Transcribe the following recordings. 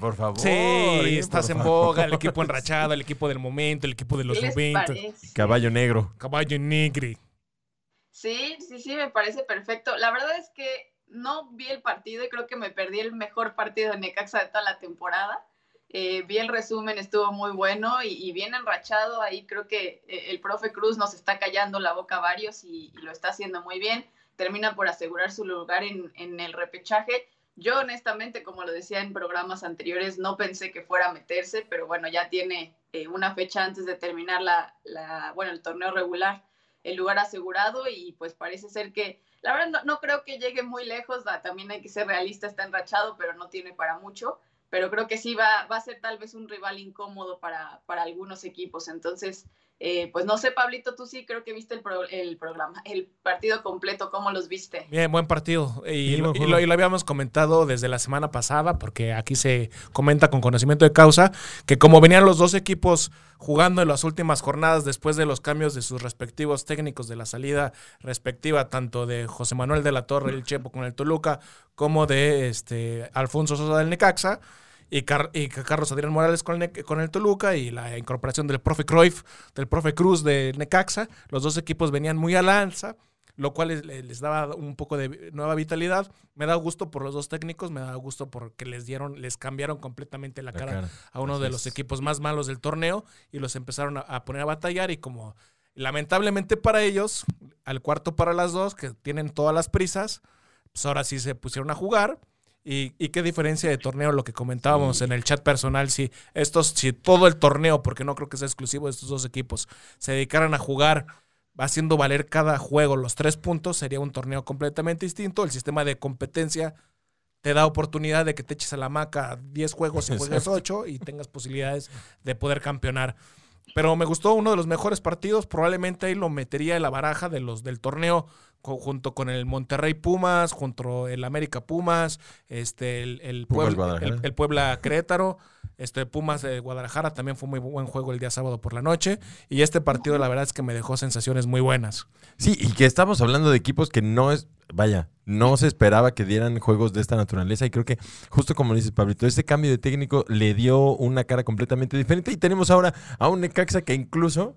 por favor. Sí, estás en favor. boga, el equipo enrachado, el equipo del momento, el equipo de los ¿Qué les 90, parece? Caballo negro. caballo negri. Sí, sí, sí, me parece perfecto. La verdad es que no vi el partido y creo que me perdí el mejor partido de Necaxa de toda la temporada. Eh, vi el resumen, estuvo muy bueno y, y bien enrachado. Ahí creo que eh, el profe Cruz nos está callando la boca a varios y, y lo está haciendo muy bien. Termina por asegurar su lugar en, en el repechaje. Yo honestamente, como lo decía en programas anteriores, no pensé que fuera a meterse, pero bueno, ya tiene eh, una fecha antes de terminar la, la, bueno, el torneo regular el lugar asegurado y pues parece ser que, la verdad no, creo que llegue muy lejos, da- también hay que ser realista, está enrachado, pero no tiene para mucho, pero creo que sí va, va a ser tal vez un rival incómodo para, para algunos equipos, entonces, eh, pues no sé, Pablito, tú sí creo que viste el, pro- el programa, el partido completo, ¿cómo los viste? Bien, buen partido. Y, Sí, lo, buen y juego. lo- y lo habíamos comentado desde la semana pasada, porque aquí se comenta con conocimiento de causa, que como venían los dos equipos jugando en las últimas jornadas después de los cambios de sus respectivos técnicos de la salida respectiva, tanto de José Manuel de la Torre, el Chepo con el Toluca, como de este Alfonso Sosa del Necaxa. Y, Car- y Carlos Adrián Morales con el, con el Toluca y la incorporación del profe Cruyff, del profe Cruz de Necaxa. Los dos equipos venían muy al alza lo cual les, les daba un poco de nueva vitalidad. Me da gusto por los dos técnicos, me da gusto porque les dieron, les cambiaron completamente la, La cara, cara. a uno de los equipos más malos del torneo y los empezaron a, a poner a batallar y como lamentablemente para ellos, al cuarto para las dos, que tienen todas las prisas, pues ahora sí se pusieron a jugar. Y, y qué diferencia de torneo, lo que comentábamos en el chat personal, si estos, si todo el torneo, porque no creo que sea exclusivo de estos dos equipos, se dedicaran a jugar haciendo valer cada juego los tres puntos, sería un torneo completamente distinto. El sistema de competencia te da oportunidad de que te eches a la maca 10 juegos y juegues Exacto. 8 y tengas posibilidades de poder campeonar. Pero me gustó uno de los mejores partidos, probablemente ahí lo metería en la baraja de los del torneo junto con el Monterrey Pumas, junto el América Pumas, este el, el Puebla, el, el Puebla Querétaro, este Pumas de Guadalajara también fue muy buen juego el día sábado por la noche y este partido la verdad es que me dejó sensaciones muy buenas. Sí, y que estamos hablando de equipos que no es, vaya, no se esperaba que dieran juegos de esta naturaleza y creo que justo como dices Pablito, este cambio de técnico le dio una cara completamente diferente y tenemos ahora a un Necaxa que incluso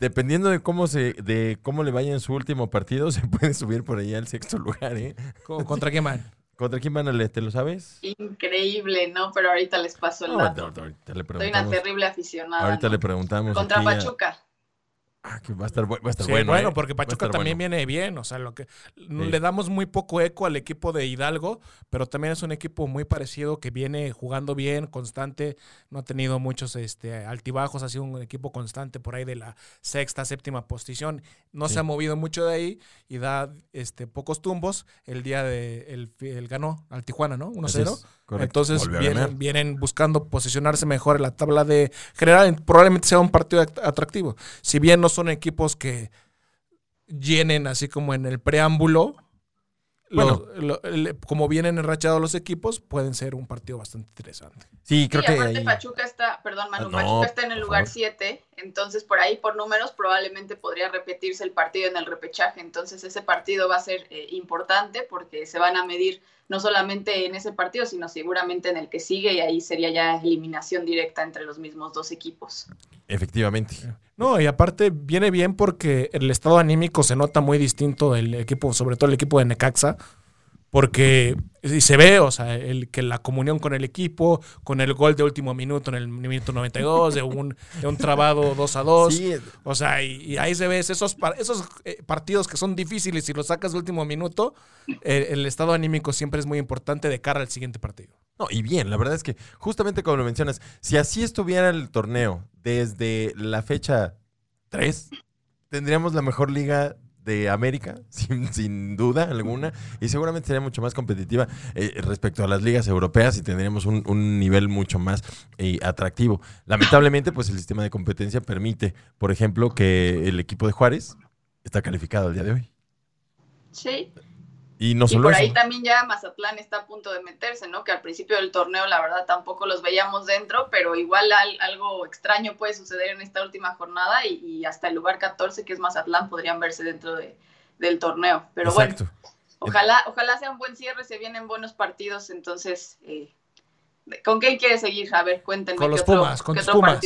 dependiendo de cómo se de cómo le vaya en su último partido se puede subir por ahí al sexto lugar, ¿eh? Co- ¿Contra quién van? ¿Contra quién van a leer? ¿Te lo sabes? Increíble, ¿no? Pero ahorita les paso el No, dato. no, ahorita le Soy una preguntamos. terrible aficionada. Ahorita ¿no? le preguntamos. Contra Pachuca. Ah, que va a estar, bu- va a estar Sí, bueno. bueno, ¿eh? porque Pachuca también bueno. viene bien, o sea, lo que le damos muy poco eco al equipo de Hidalgo, pero también es un equipo muy parecido que viene jugando bien, constante, no ha tenido muchos este, altibajos, ha sido un equipo constante por ahí de la sexta, séptima posición, no Sí. se ha movido mucho de ahí y da este pocos tumbos. El día de el, el ganó al Tijuana, ¿no? 1-0. Correcto. Entonces vienen, vienen buscando posicionarse mejor en la tabla de general. Probablemente sea un partido act- atractivo. Si bien no son equipos que llenen así como en el preámbulo, Bueno. los- lo- como vienen enrachados los equipos, pueden ser un partido bastante interesante. Sí, creo sí, que aparte ahí- Pachuca está, perdón, Manu, Ah, no, Pachuca está en el lugar favor. 7, entonces por ahí por números probablemente podría repetirse el partido en el repechaje, entonces ese partido va a ser eh, importante porque se van a medir no solamente en ese partido, sino seguramente en el que sigue y ahí sería ya eliminación directa entre los mismos dos equipos. efectivamente. No, y aparte viene bien porque el estado anímico se nota muy distinto del equipo, sobre todo el equipo de Necaxa, porque y se ve, o sea, el, que la comunión con el equipo, con el gol de último minuto en el minuto 92, de un, de un trabado 2 a 2. Sí, O sea, y, y ahí se ve esos, esos eh, partidos que son difíciles y los sacas de último minuto, el estado anímico siempre es muy importante de cara al siguiente partido. No, y bien, la verdad es que justamente como lo mencionas, si así estuviera el torneo desde la fecha 3, tendríamos la mejor liga de América, sin, sin duda alguna, y seguramente sería mucho más competitiva eh, respecto a las ligas europeas y tendríamos un, un nivel mucho más eh, atractivo. Lamentablemente, pues el sistema de competencia permite, por ejemplo, que el equipo de Juárez está calificado el día de hoy. Sí, Y no y solo por eso. ahí también ya Mazatlán está a punto de meterse, ¿no? Que al principio del torneo la verdad tampoco los veíamos dentro, pero igual al- algo extraño puede suceder en esta última jornada y, y hasta el lugar 14 que es Mazatlán podrían verse dentro de, del torneo. Pero Exacto. bueno, ojalá, ojalá sea un buen cierre, se vienen buenos partidos, entonces eh, ¿Con quién quiere seguir? A ver, cuéntenme. Con los otro- Pumas, con otro Pumas.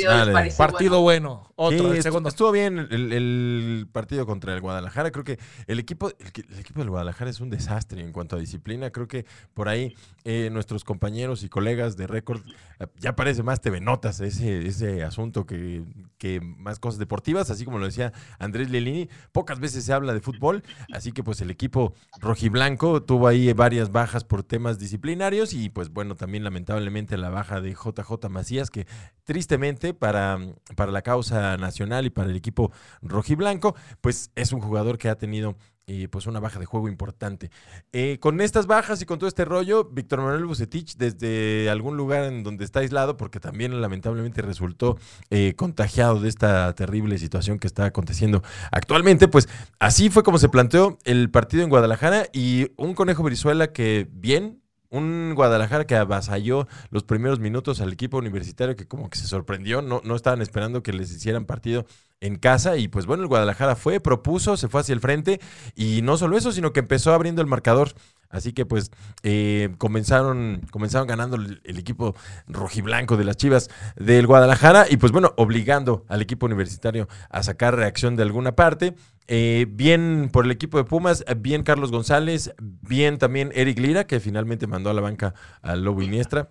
partido bueno? bueno. Otro, Sí, el segundo. Estuvo bien el, el partido contra el Guadalajara. Creo que el equipo, el, que- el equipo del Guadalajara es un desastre en cuanto a disciplina. Creo que por ahí eh, nuestros compañeros y colegas de récord eh, ya parece más TV Notas ese, ese asunto que, que más cosas deportivas. Así como lo decía Andrés Lelini, pocas veces se habla de fútbol. Así que pues el equipo rojiblanco tuvo ahí varias bajas por temas disciplinarios y pues bueno, también lamentablemente la baja de JJ Macías que tristemente para, para la causa nacional y para el equipo rojiblanco, pues es un jugador que ha tenido eh, pues una baja de juego importante. Eh, con estas bajas y con todo este rollo, Víctor Manuel Bucetich desde algún lugar en donde está aislado, porque también lamentablemente resultó eh, contagiado de esta terrible situación que está aconteciendo actualmente, pues así fue como se planteó el partido en Guadalajara y un conejo Brizuela que bien, un Guadalajara que avasalló los primeros minutos al equipo universitario que como que se sorprendió, no, no estaban esperando que les hicieran partido en casa y pues bueno, el Guadalajara fue, propuso, se fue hacia el frente y no solo eso, sino que empezó abriendo el marcador. Así que pues eh, comenzaron, comenzaron ganando el, equipo rojiblanco de las Chivas del Guadalajara y pues bueno, obligando al equipo universitario a sacar reacción de alguna parte. Eh, bien por el equipo de Pumas, bien Carlos González, bien también Eric Lira, que finalmente mandó a la banca al Lobo Iniestra.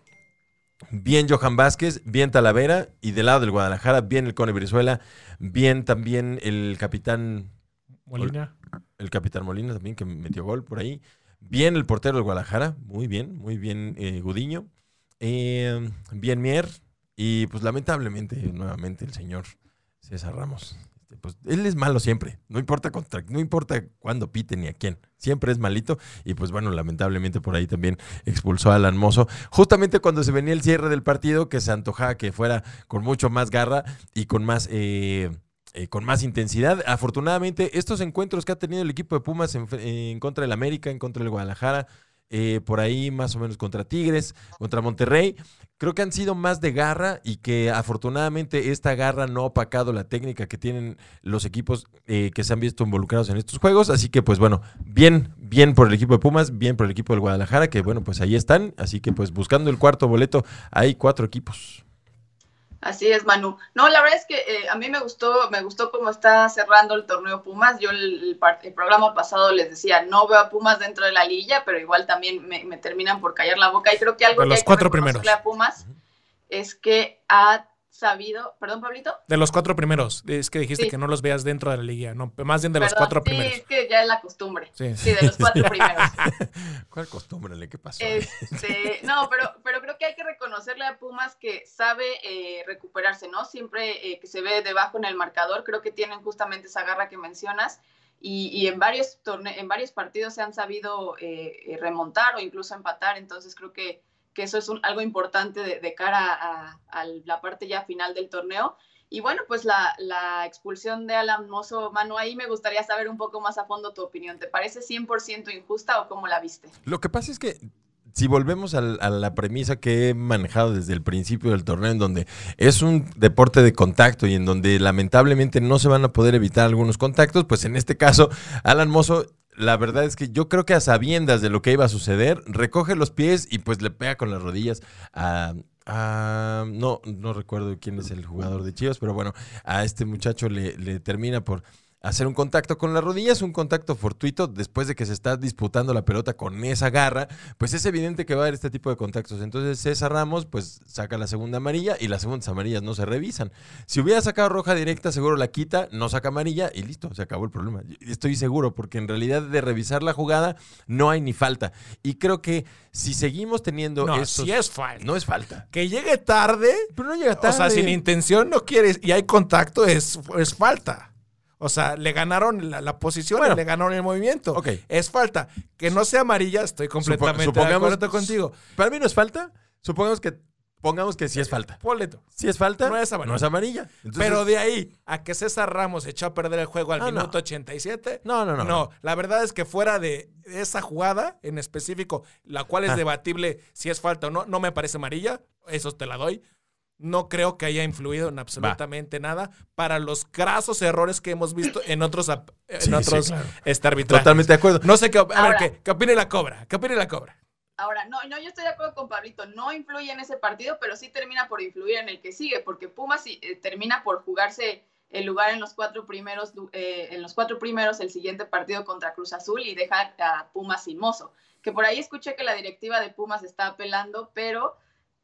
Bien Johan Vázquez, bien Talavera y del lado del Guadalajara, bien el Cone Brizuela, bien también el capitán, Molina. el capitán Molina también que metió gol por ahí, bien el portero del Guadalajara, muy bien, muy bien eh, Gudiño, eh, bien Mier y pues lamentablemente nuevamente el señor César Ramos. Este, Pues él es malo siempre, no importa contra, no importa cuándo pite ni a quién, siempre es malito y pues bueno, lamentablemente por ahí también expulsó a Alan Mozo, justamente cuando se venía el cierre del partido que se antojaba que fuera con mucho más garra y con más eh, eh, con más intensidad. Afortunadamente, estos encuentros que ha tenido el equipo de Pumas en, en contra del América, en contra del Guadalajara, eh, por ahí más o menos contra Tigres, contra Monterrey, creo que han sido más de garra y que afortunadamente esta garra no ha opacado la técnica que tienen los equipos eh, que se han visto involucrados en estos juegos. Así que pues bueno, bien, bien por el equipo de Pumas, bien por el equipo del Guadalajara, que bueno, pues ahí están. Así que pues buscando el cuarto boleto, hay cuatro equipos. Así es, Manu. No, la verdad es que eh, a mí me gustó, me gustó cómo está cerrando el torneo Pumas. Yo el, el, programa pasado les decía, no veo a Pumas dentro de la liguilla, pero igual también me, me terminan por callar la boca. Y creo que algo que los hay que cuatro reconocerle primeros. a Pumas es que ha sabido, perdón, Pablito. De los cuatro primeros. Es que dijiste Sí. que no los veas dentro de la liga. No, más bien de los cuatro sí, primeros. es que ya es la costumbre. Sí. Sí, de los cuatro primeros. ¿Cuál costumbre? ¿Qué pasó? Este, no, pero, pero creo que hay que reconocerle a Pumas que sabe eh, recuperarse, ¿no? Siempre eh, que se ve debajo en el marcador, creo que tienen justamente esa garra que mencionas y, y en, varios torne en varios partidos se han sabido eh, remontar o incluso empatar, entonces creo que, que eso es algo importante de, cara a, la parte ya final del torneo. Y bueno, pues la, expulsión de Alan Mozo, Manu, ahí me gustaría saber un poco más a fondo tu opinión. ¿Te parece 100% injusta o cómo la viste? Lo que pasa es que si volvemos a, la premisa que he manejado desde el principio del torneo, en donde es un deporte de contacto y en donde lamentablemente no se van a poder evitar algunos contactos, pues en este caso, Alan Mozo, la verdad es que yo creo que a sabiendas de lo que iba a suceder, recoge los pies y pues le pega con las rodillas a... no, no recuerdo quién es el jugador de Chivas, pero bueno, a este muchacho le, le termina por hacer un contacto con las rodillas, un contacto fortuito después de que se está disputando la pelota con esa garra, pues es evidente que va a haber este tipo de contactos. Entonces César Ramos pues saca la segunda amarilla y las segundas amarillas no se revisan. Si hubiera sacado roja directa, seguro la quita, no saca amarilla y listo, se acabó el problema. Estoy seguro porque en realidad de revisar la jugada no hay ni falta. Y creo que si seguimos teniendo No, estos- sí es falta. No es falta. Que llegue tarde, Pero no llega tarde. o sea, sin intención no quieres y hay contacto, es, es falta. O sea, le ganaron la, la posición Bueno. le ganaron el movimiento. Ok. Es falta. Que no sea amarilla, estoy completamente de supongamos- acuerdo contigo. Para mí no es falta. Supongamos que pongamos que sí es falta. Boleto. Si es falta, No es amarilla. No es amarilla. Entonces- Pero de ahí a que César Ramos echó a perder el juego al Ah, no. minuto 87. No, no, no. No, la verdad es que fuera de esa jugada en específico, la cual es Ah. debatible si es falta o no, no me parece amarilla, eso te la doy. No creo que haya influido en absolutamente nada para los grasos errores que hemos visto en otros, en Sí, sí, otros claro. este, arbitrajes. Totalmente de acuerdo. No sé qué, a ver, ¿qué, qué opine la cobra? ¿Qué opine la cobra? Ahora, no, no, yo estoy de acuerdo con Pablito, no influye en ese partido, pero sí termina por influir en el que sigue, porque Pumas eh, termina por jugarse el lugar en los cuatro primeros, eh, en los cuatro primeros el siguiente partido contra Cruz Azul y deja a Pumas sin mozo. Que por ahí escuché que la directiva de Pumas está apelando, pero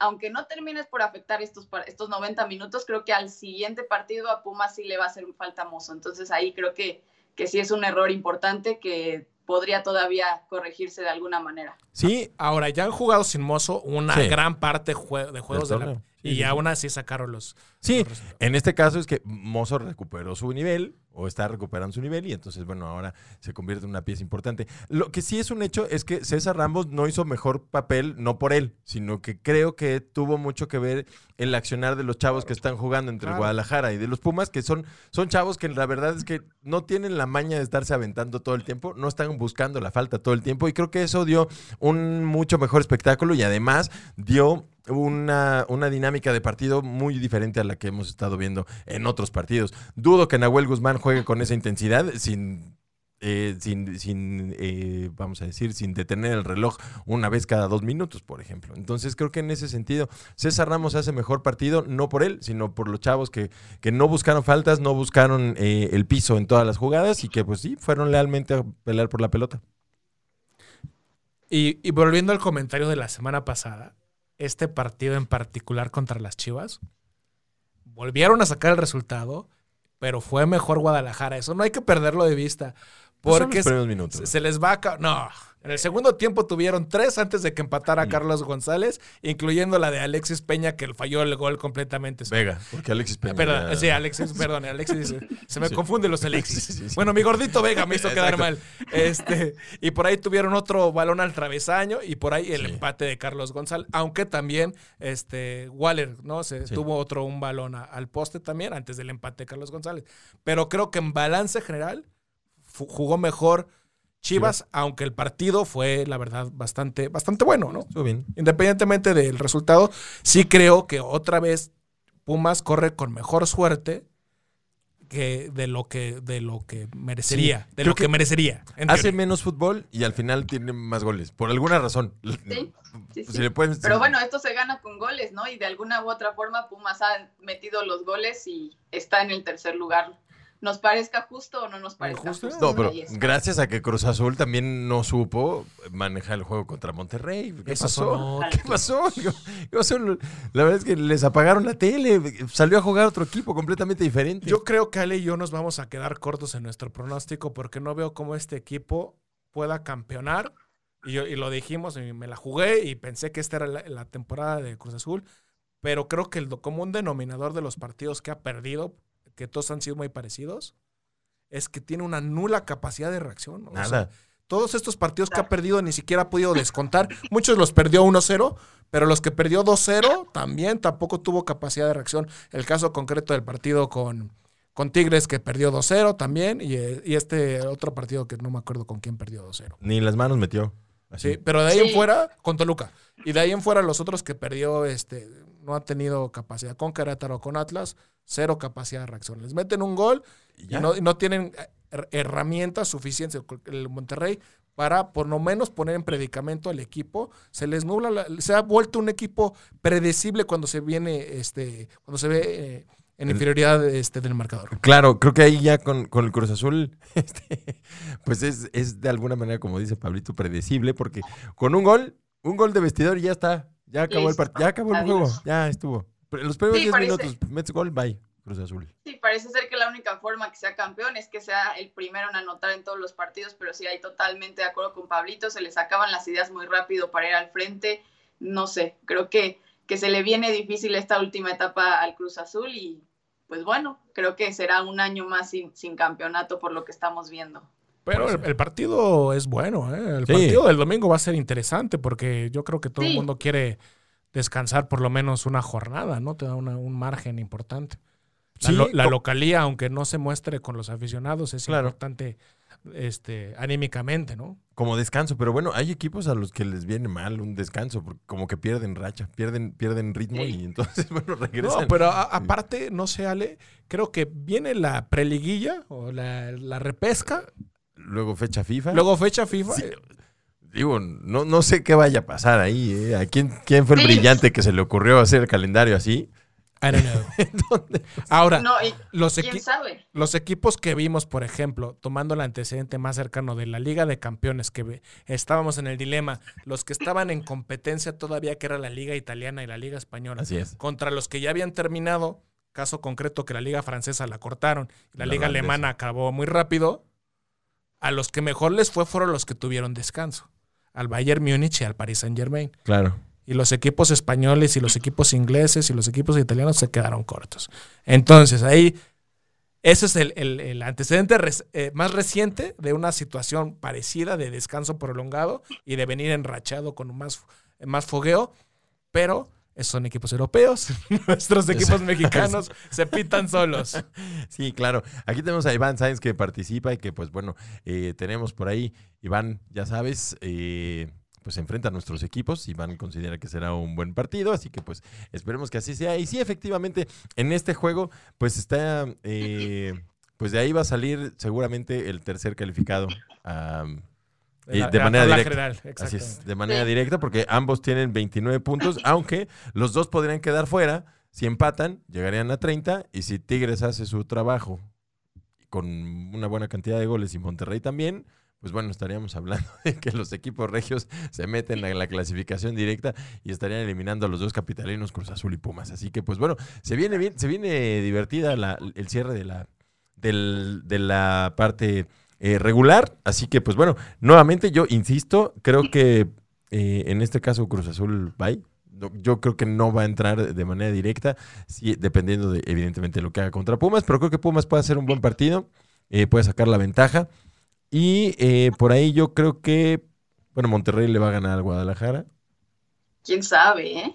aunque no termines por afectar estos, estos 90 minutos, creo que al siguiente partido a Pumas sí le va a hacer falta mozo. Entonces ahí creo que, que sí es un error importante que podría todavía corregirse de alguna manera. Sí, ahora ya han jugado sin mozo una gran parte de juegos de la, y aún así sacaron los. Sí, en este caso es que Mozo recuperó su nivel o está recuperando su nivel y entonces, bueno, ahora se convierte en una pieza importante. Lo que sí es un hecho es que César Ramos no hizo mejor papel, no por él, sino que creo que tuvo mucho que ver el accionar de los chavos que están jugando entre Guadalajara y de los Pumas, que son, son chavos que la verdad es que no tienen la maña de estarse aventando todo el tiempo, no están buscando la falta todo el tiempo y creo que eso dio un mucho mejor espectáculo y además dio una, una, dinámica de partido muy diferente a la que hemos estado viendo en otros partidos. Dudo que Nahuel Guzmán juegue con esa intensidad sin, eh, sin, sin eh, vamos a decir, sin detener el reloj una vez cada dos minutos, por ejemplo. Entonces creo que en ese sentido César Ramos hace mejor partido, no por él, sino por los chavos que, que no buscaron faltas, no buscaron eh, el piso en todas las jugadas y que pues sí, fueron lealmente a pelear por la pelota. Y, y volviendo al comentario de la semana pasada, este partido en particular contra las Chivas. Volvieron a sacar el resultado, pero fue mejor Guadalajara. Eso no hay que perderlo de vista. Pues porque se, les va a... No, en el segundo tiempo tuvieron tres antes de que empatara Carlos González, incluyendo la de Alexis Peña, que falló el gol completamente. Vega, porque Alexis Peña. Perdón, sí, Alexis, perdón, Alexis dice, se me confunden los Alexis. bueno, mi gordito Vega me hizo quedar mal. Este, y por ahí tuvieron otro balón al travesaño y por ahí el empate de Carlos González, aunque también este Waller, ¿no? Se tuvo otro un balón al poste también antes del empate de Carlos González. Pero creo que en balance general jugó mejor Chivas, aunque el partido fue, la verdad, bastante, bastante bueno, ¿no? Estuvo bien. Independientemente del resultado, sí creo que otra vez Pumas corre con mejor suerte que de lo que de lo que merecería, de lo que, merecería. Hace menos fútbol y al final tiene más goles, por alguna razón. Sí, Pero bueno, esto se gana con goles, ¿no? Y de alguna u otra forma Pumas ha metido los goles y está en el tercer lugar nos parezca justo o no nos parezca justo. No, pero gracias a que Cruz Azul también no supo manejar el juego contra Monterrey. ¿Qué pasó? ¿Qué pasó? La verdad es que les apagaron la tele, salió a jugar otro equipo completamente diferente. Yo creo que Ale y yo nos vamos a quedar cortos en nuestro pronóstico porque no veo cómo este equipo pueda campeonar. Y, y lo dijimos, y me la jugué y pensé que esta era la temporada de Cruz Azul, pero creo que el común denominador de los partidos que ha perdido que todos han sido muy parecidos, es que tiene una nula capacidad de reacción. Nada. todos estos partidos que ha perdido ni siquiera ha podido descontar. Muchos los perdió 1-0, pero los que perdió 2-0 también tampoco tuvo capacidad de reacción. El caso concreto del partido con, con Tigres que perdió 2-0 también y, este otro partido que no me acuerdo con quién perdió 2-0. Ni las manos metió. Sí, pero de ahí en fuera, con Toluca. Y de ahí en fuera los otros que perdió, este, no ha tenido capacidad. Con Querétaro, con Atlas, cero capacidad de reacción. Les meten un gol y, no, tienen eh, herramientas suficientes el Monterrey para por lo menos poner en predicamento al equipo. Se les nubla, se ha vuelto un equipo predecible cuando se viene, este, cuando se ve eh, en inferioridad este, del marcador. Claro, creo que ahí ya con, el Cruz Azul, este, pues es, es, de alguna manera, como dice Pablito, predecible, porque con un gol, un gol de vestidor y ya está. Ya acabó el partido, ya acabó el juego, ya estuvo. Los primeros 10 minutos, metes gol, bye. Cruz Azul. Sí, parece ser que la única forma que sea campeón es que sea el primero en anotar en todos los partidos, pero sí hay totalmente de acuerdo con Pablito, se les acaban las ideas muy rápido para ir al frente. No sé, creo que, que se le viene difícil esta última etapa al Cruz Azul y pues bueno, creo que será un año más sin, campeonato por lo que estamos viendo. Pero el, partido es bueno, ¿eh? El partido del domingo va a ser interesante porque yo creo que todo el mundo quiere descansar por lo menos una jornada, ¿no? Te da un margen importante. La, localía, aunque no se muestre con los aficionados, es importante este, anímicamente, ¿no? Como descanso, pero bueno, hay equipos a los que les viene mal un descanso, porque como que pierden racha, pierden, pierden ritmo y entonces, bueno, regresan. No, pero aparte, no sé, Ale, creo que viene la preliguilla o la, repesca. Luego fecha FIFA. Luego fecha FIFA. digo, no, no sé qué vaya a pasar ahí. ¿eh? ¿A quién, quién fue el Sí. brillante que se le ocurrió hacer el calendario así? I don't know. ¿Dónde? Ahora, No, los, quién equi- sabe. los equipos que vimos, por ejemplo, tomando el antecedente más cercano de la Liga de Campeones, que estábamos en el dilema, los que estaban en competencia todavía, que era la Liga Italiana y la Liga Española, Así es. contra los que ya habían terminado, caso concreto que la Liga Francesa la cortaron, la, La Liga holandesa. Alemana acabó muy rápido, a los que mejor les fue fueron los que tuvieron descanso, al Bayern Múnich y al Paris Saint Germain. Claro. Y los equipos españoles y los equipos ingleses y los equipos italianos se quedaron cortos. Entonces ahí, ese es el, el- el antecedente res- eh, más reciente de una situación parecida de descanso prolongado y de venir enrachado con más, más fogueo, pero esos son equipos europeos. Nuestros equipos mexicanos se pitan solos. Sí, claro. Aquí tenemos a Iván Sáenz que participa y que, pues bueno, eh, tenemos por ahí, Iván, ya sabes, eh, pues enfrenta a nuestros equipos. Iván considera que será un buen partido, así que pues esperemos que así sea. Y sí, efectivamente, en este juego, pues está, eh, pues de ahí va a salir seguramente el tercer calificado. am, Y la- de la manera directa. general, Así es, de manera directa, porque ambos tienen 29 puntos, aunque los dos podrían quedar fuera. Si empatan, llegarían a 30. Y si Tigres hace su trabajo con una buena cantidad de goles y Monterrey también, pues bueno, estaríamos hablando de que los equipos regios se meten en la clasificación directa y estarían eliminando a los dos capitalinos Cruz Azul y Pumas. Así que, pues bueno, se viene bien, se viene divertida la- el cierre de la, del- de la parte eh, regular. Así que, pues bueno, nuevamente yo insisto, creo que eh, en este caso Cruz Azul va no- Yo creo que no va a entrar de manera directa, sí, dependiendo de, evidentemente, lo que haga contra Pumas, pero creo que Pumas puede hacer un buen partido, eh, puede sacar la ventaja. Y eh, por ahí yo creo que, bueno, Monterrey le va a ganar al Guadalajara. Quién sabe, ¿eh?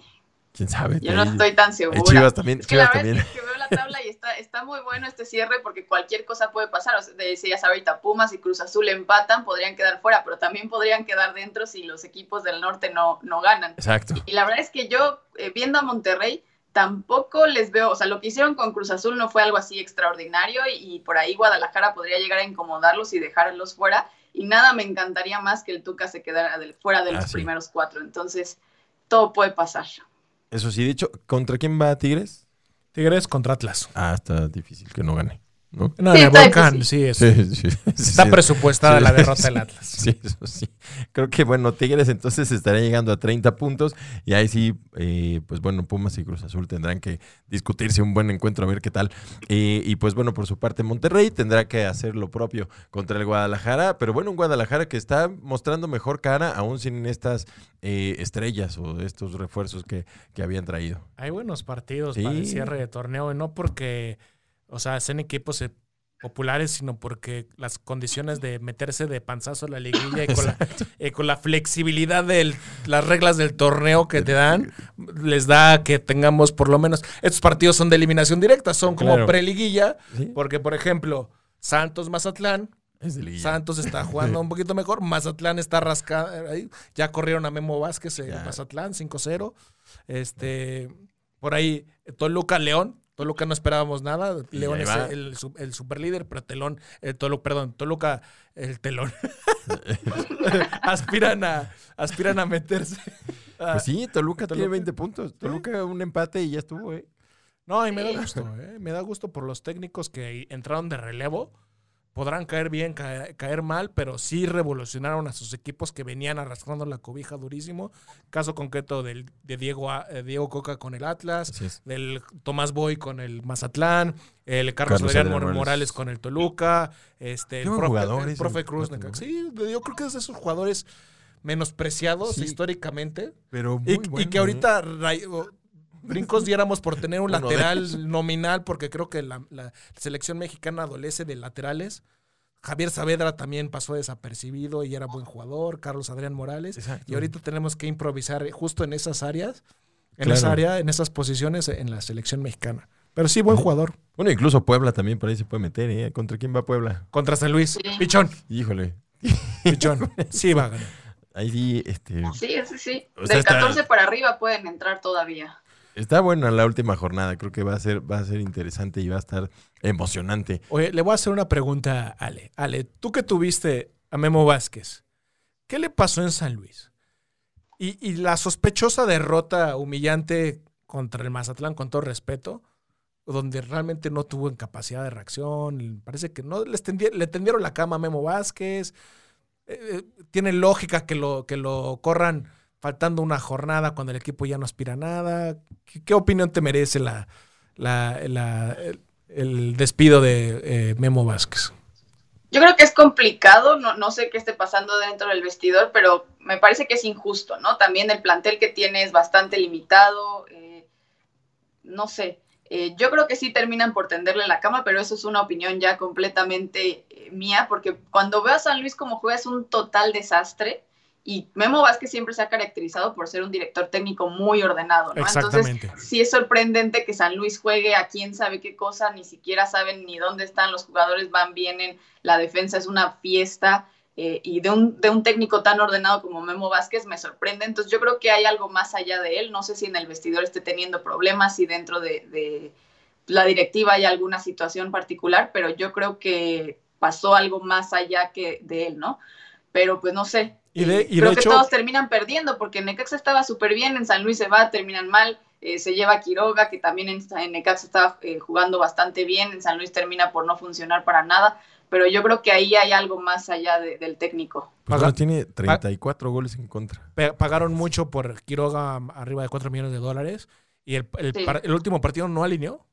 ¿Quién sabe? Yo no estoy tan segura. Chivas también, Es que la Chivas también. es que, que veo la tabla y está, está muy bueno este cierre porque cualquier cosa puede pasar. O sea, decías ahorita, Pumas y Cruz Azul empatan, podrían quedar fuera, pero también podrían quedar dentro si los equipos del norte no, no ganan. Exacto. Y la verdad es que yo, eh, viendo a Monterrey, tampoco les veo, o sea, lo que hicieron con Cruz Azul no fue algo así extraordinario y, y por ahí Guadalajara podría llegar a incomodarlos y dejarlos fuera. Y nada me encantaría más que el Tuca se quedara del- fuera de los Ah, sí. primeros cuatro. Entonces, todo puede pasar. Eso sí, de hecho, ¿contra quién va Tigres? Tigres contra Atlas. Ah, está difícil que no gane. ¿No? No, Sí, en el está volcán, difícil. sí, es- Sí, sí, está sí. presupuestada Sí, la derrota sí. del Atlas. Sí, eso sí. Creo que, bueno, Tigres entonces estará llegando a 30 puntos y ahí sí, eh, pues bueno, Pumas y Cruz Azul tendrán que discutirse un buen encuentro a ver qué tal. Eh, y pues bueno, por su parte Monterrey tendrá que hacer lo propio contra el Guadalajara, pero bueno, un Guadalajara que está mostrando mejor cara aún sin estas eh, estrellas o estos refuerzos que, que habían traído. Hay buenos partidos Sí. para el cierre de torneo y no porque, o sea, sean equipos eh, populares, sino porque las condiciones de meterse de panzazo a la liguilla y con la, eh, con la flexibilidad de las reglas del torneo que te dan, les da que tengamos por lo menos, estos partidos son de eliminación directa, son como Claro. preliguilla, ¿Sí? porque por ejemplo, Santos Mazatlán, Es de liguilla. Santos está jugando un poquito mejor. Mazatlán está rascado. ahí. Ya corrieron a Memo Vázquez en Ya. Mazatlán, 5-0. Este, por ahí, Toluca León. Toluca no esperábamos nada. Y León es el, el superlíder, pero Telón, el Tolu, perdón, Toluca, el telón. aspiran a, aspiran a meterse. a- Pues sí, Toluca, tiene Toluca. 20 puntos. Toluca un empate y ya estuvo, ¿eh? No, y me da gusto, ¿eh? Me da gusto por los técnicos que entraron de relevo. Podrán caer bien, caer, caer mal, pero sí revolucionaron a sus equipos que venían arrastrando la cobija durísimo. Caso concreto del, de Diego, A- eh, Diego Coca con el Atlas, del Tomás Boy con el Mazatlán, el Carlos, Carlos Adrián Morales. Morales con el Toluca, este, el profe, el Cruz. Sí, yo creo que es de esos jugadores menospreciados Sí. históricamente. Pero Y, muy y bueno, que ¿eh? ahorita o- brincos diéramos por tener un lateral nominal, porque creo que la, la selección mexicana adolece de laterales. Javier Saavedra también pasó desapercibido y era buen jugador, Carlos Adrián Morales. Exacto. Y ahorita tenemos que improvisar justo en esas áreas, en Claro. esa área, en esas posiciones en la selección mexicana. Pero sí, buen jugador. Bueno, incluso Puebla también por ahí se puede meter, ¿eh? ¿Contra quién va Puebla? Contra San Luis. Pichón, Híjole. pichón. Sí va a ganar. Ahí sí, este, Sí, sí, sí. O sea, Del está- 14 para arriba pueden entrar todavía. Está buena la última jornada. Creo que va a ser, va a ser interesante y va a estar emocionante. Oye, le voy a hacer una pregunta a Ale. Ale, tú que tuviste a Memo Vázquez, ¿Qué le pasó en San Luis? Y, la sospechosa derrota humillante contra el Mazatlán, con todo respeto, donde realmente no tuvo capacidad de reacción. Parece que no le tendieron la cama a Memo Vázquez. Eh, eh, tiene lógica que lo, que lo corran faltando una jornada cuando el equipo ya no aspira a nada. ¿Qué, opinión te merece la, el despido de eh, Memo Vázquez? Yo creo que es complicado, no, no sé qué esté pasando dentro del vestidor, pero me parece que es injusto, ¿no? También el plantel que tiene es bastante limitado, eh, no sé. Eh, yo creo que sí terminan por tenderle la cama, pero eso es una opinión ya completamente eh, mía, porque cuando veo a San Luis como juega es un total desastre y Memo Vázquez siempre se ha caracterizado por ser un director técnico muy ordenado, ¿no? Exactamente. Entonces, sí es sorprendente que San Luis juegue a quién sabe qué cosa, ni siquiera saben ni dónde están los jugadores, van, vienen, la defensa es una fiesta. eh, y de un, de un técnico tan ordenado como Memo Vázquez me sorprende. Entonces yo creo que hay algo más allá de él. No sé si en el vestidor esté teniendo problemas, si dentro de, de la directiva hay alguna situación particular, pero yo creo que pasó algo más allá que de él, ¿no? Pero pues no sé. Y de- y de creo que hecho- todos terminan perdiendo porque Necaxa estaba súper bien, en San Luis se va, terminan mal. eh, se lleva a Quiroga, que también en, en Necaxa estaba eh, jugando bastante bien, en San Luis termina por no funcionar para nada, pero yo creo que ahí hay algo más allá de- del técnico. Pues Paga- bueno, tiene 34 goles en contra. Pagaron mucho por Quiroga arriba de 4 millones de dólares y el, el Sí. par- el último partido no alineó.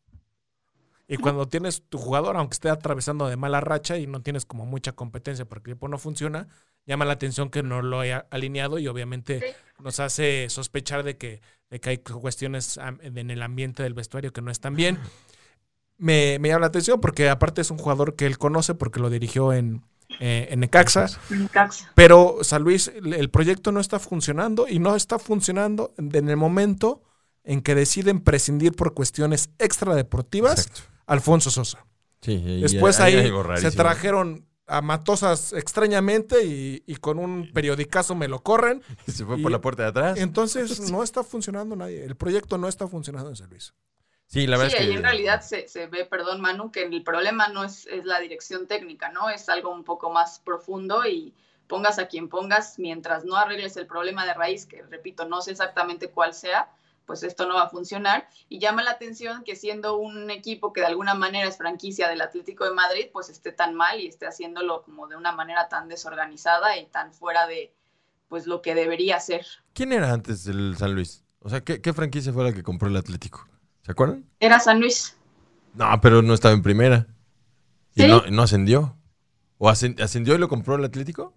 Y cuando tienes tu jugador, aunque esté atravesando de mala racha y no tienes como mucha competencia porque el equipo no funciona, llama la atención que no lo haya alineado y obviamente Sí. nos hace sospechar de que, de que hay cuestiones en el ambiente del vestuario que no están bien. Me, me llama la atención porque aparte es un jugador que él conoce porque lo dirigió en, eh, en Necaxa. Pero San Luis, el proyecto no está funcionando y no está funcionando en el momento en que deciden prescindir por cuestiones extradeportivas Exacto. Alfonso Sosa. Sí, y Después hay ahí se trajeron a Matosas extrañamente y, y con un periodicazo me lo corren. Se fue y- por la puerta de atrás. Entonces no está funcionando nadie. El proyecto no está funcionando en San Luis. Sí, la verdad Sí, es ahí que. en realidad se, se ve, perdón Manu, que el problema no es, es la dirección técnica, ¿no? Es algo un poco más profundo y pongas a quien pongas, mientras no arregles el problema de raíz, que repito, no sé exactamente cuál sea, pues esto no va a funcionar. Y llama la atención que siendo un equipo que de alguna manera es franquicia del Atlético de Madrid, pues esté tan mal y esté haciéndolo como de una manera tan desorganizada y tan fuera de pues lo que debería ser. ¿Quién era antes el San Luis? O sea, ¿qué, qué franquicia fue la que compró el Atlético? ¿Se acuerdan? Era San Luis. No, pero no estaba en primera. Y ¿Sí? no, no ascendió. ¿O ascen- ascendió y lo compró el Atlético?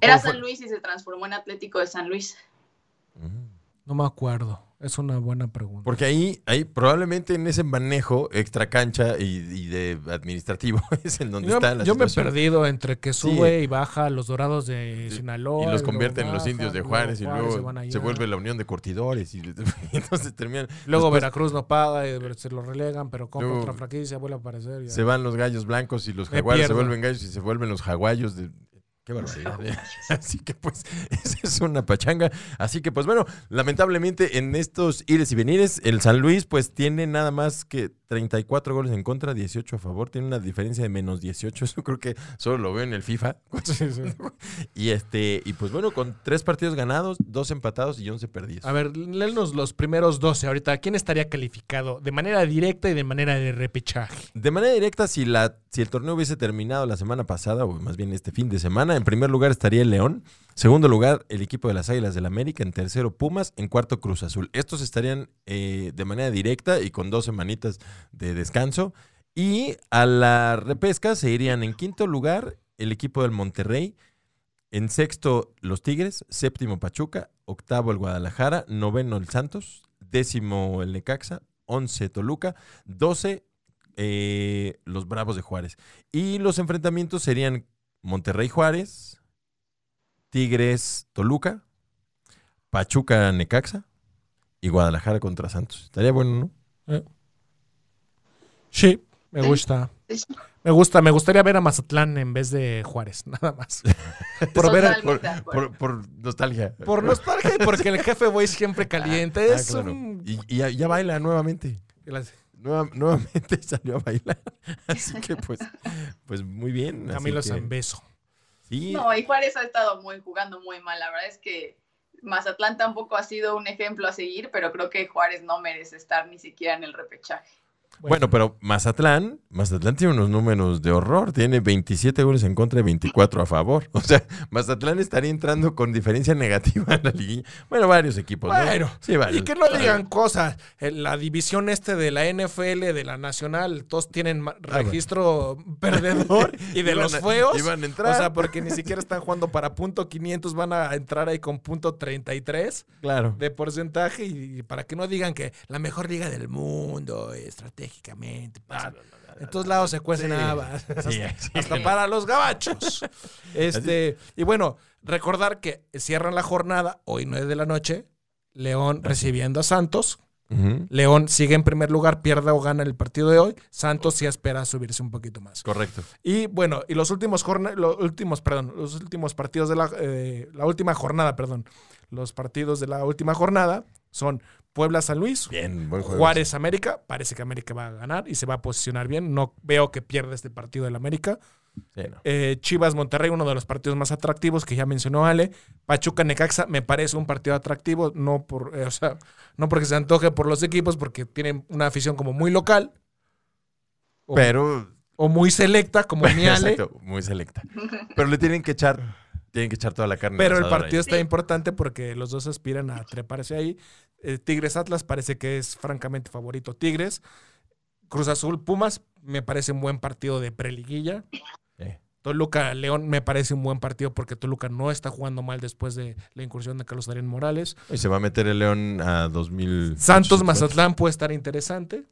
Era. San Luis y se transformó en Atlético de San Luis. No me acuerdo. Es una buena pregunta. Porque ahí, ahí probablemente en ese manejo extra cancha y, y de administrativo es en donde Yo, está la yo me he perdido entre que Sí. sube y baja los dorados de Sí, Sinaloa. Y los luego convierten en los indios de luego Juárez y luego se vuelve la unión de curtidores y, y entonces terminan. Luego después Veracruz no paga y se lo relegan, pero compra otra franquicia, vuelve a aparecer. ya. Se van los gallos blancos y los jaguares se vuelven gallos y se vuelven los jaguayos de... Qué barbaridad. ¿eh? Así que pues esa es una pachanga. Así que pues bueno, lamentablemente en estos ires y venires, el San Luis pues tiene nada más que 34 goles en contra, 18 a favor. Tiene una diferencia de menos 18. Eso creo que solo lo veo en el FIFA. Y este y pues bueno, con tres partidos ganados, dos empatados y 11 perdidos. A ver, léenos los primeros 12 ahorita. ¿Quién estaría calificado de manera directa y de manera de repechaje? De manera directa, si, la, si el torneo hubiese terminado la semana pasada, o más bien este fin de semana, en primer lugar estaría el León, segundo lugar el equipo de las Águilas del América, en tercero Pumas, en cuarto Cruz Azul. Estos estarían eh, de manera directa y con dos semanitas de descanso. Y a la repesca se irían en quinto lugar el equipo del Monterrey, en sexto los Tigres, séptimo Pachuca, octavo el Guadalajara, noveno el Santos, décimo el Necaxa, once Toluca, doce eh, los Bravos de Juárez. Y los enfrentamientos serían Monterrey Juárez, Tigres Toluca, Pachuca Necaxa y Guadalajara contra Santos. Estaría bueno, ¿no? Sí, me gusta. Me gusta, me gustaría ver a Mazatlán en vez de Juárez, nada más. Por ver, Totalmente Por, de acuerdo. por- por nostalgia. por nostalgia y porque el jefe voy siempre caliente. Ah, es claro. un- y, y ya, ya baila nuevamente. Nueva- nuevamente salió a bailar. Así que pues, pues muy bien. Camilo que- Zambeso. Sí, No, y Juárez ha estado muy jugando muy mal. La verdad es que Mazatlán tampoco ha sido un ejemplo a seguir, pero creo que Juárez no merece estar ni siquiera en el repechaje. Bueno, pero Mazatlán, Mazatlán tiene unos números de horror. Tiene 27 goles en contra y 24 a favor. O sea, Mazatlán estaría entrando con diferencia negativa en la liguilla. Bueno, varios equipos. ¿no? Sí, varios. Y que no digan cosas. En la división este de la NFL, de la Nacional, todos tienen bueno. registro perdedor y de los a- feos. iban a entrar. O sea, porque ni siquiera están jugando para punto 500, van a entrar ahí con punto 33 Claro. de porcentaje y para que no digan que la mejor liga del mundo estratégicamente. en todos lados se cuecen Sí. habas. Sí, hasta, para los gabachos. Este, y bueno, recordar que cierran la jornada hoy 9 de la noche. León recibiendo a Santos. León sigue en primer lugar, pierda o gana el partido de hoy. Santos sí espera subirse un poquito más. Correcto. Y bueno, y los últimos los últimos, perdón, los últimos partidos de la, eh, la última jornada, perdón. Los partidos de la última jornada son Puebla San Luis, Bien, buen juego. Juárez América. Parece que América va a ganar y se va a posicionar bien. No veo que pierda este partido del América. Sí, no. Eh, Chivas Monterrey, uno de los partidos más atractivos que ya mencionó Ale. Pachuca Necaxa me parece un partido atractivo, no por, eh, o sea, no porque se antoje por los equipos, porque tienen una afición como muy local o, Pero o muy selecta, como mi Ale. Exacto, muy selecta. Pero le tienen que echar, tienen que echar toda la carne. Pero el partido ahí. está Sí. importante porque los dos aspiran a treparse ahí. Eh, Tigres Atlas parece que es francamente favorito Tigres. Cruz Azul Pumas me parece un buen partido de preliguilla. Sí. Toluca León me parece un buen partido porque Toluca no está jugando mal después de la incursión de Carlos Darien Morales. Y se va a meter el León a 2000. Santos Mazatlán puede estar interesante.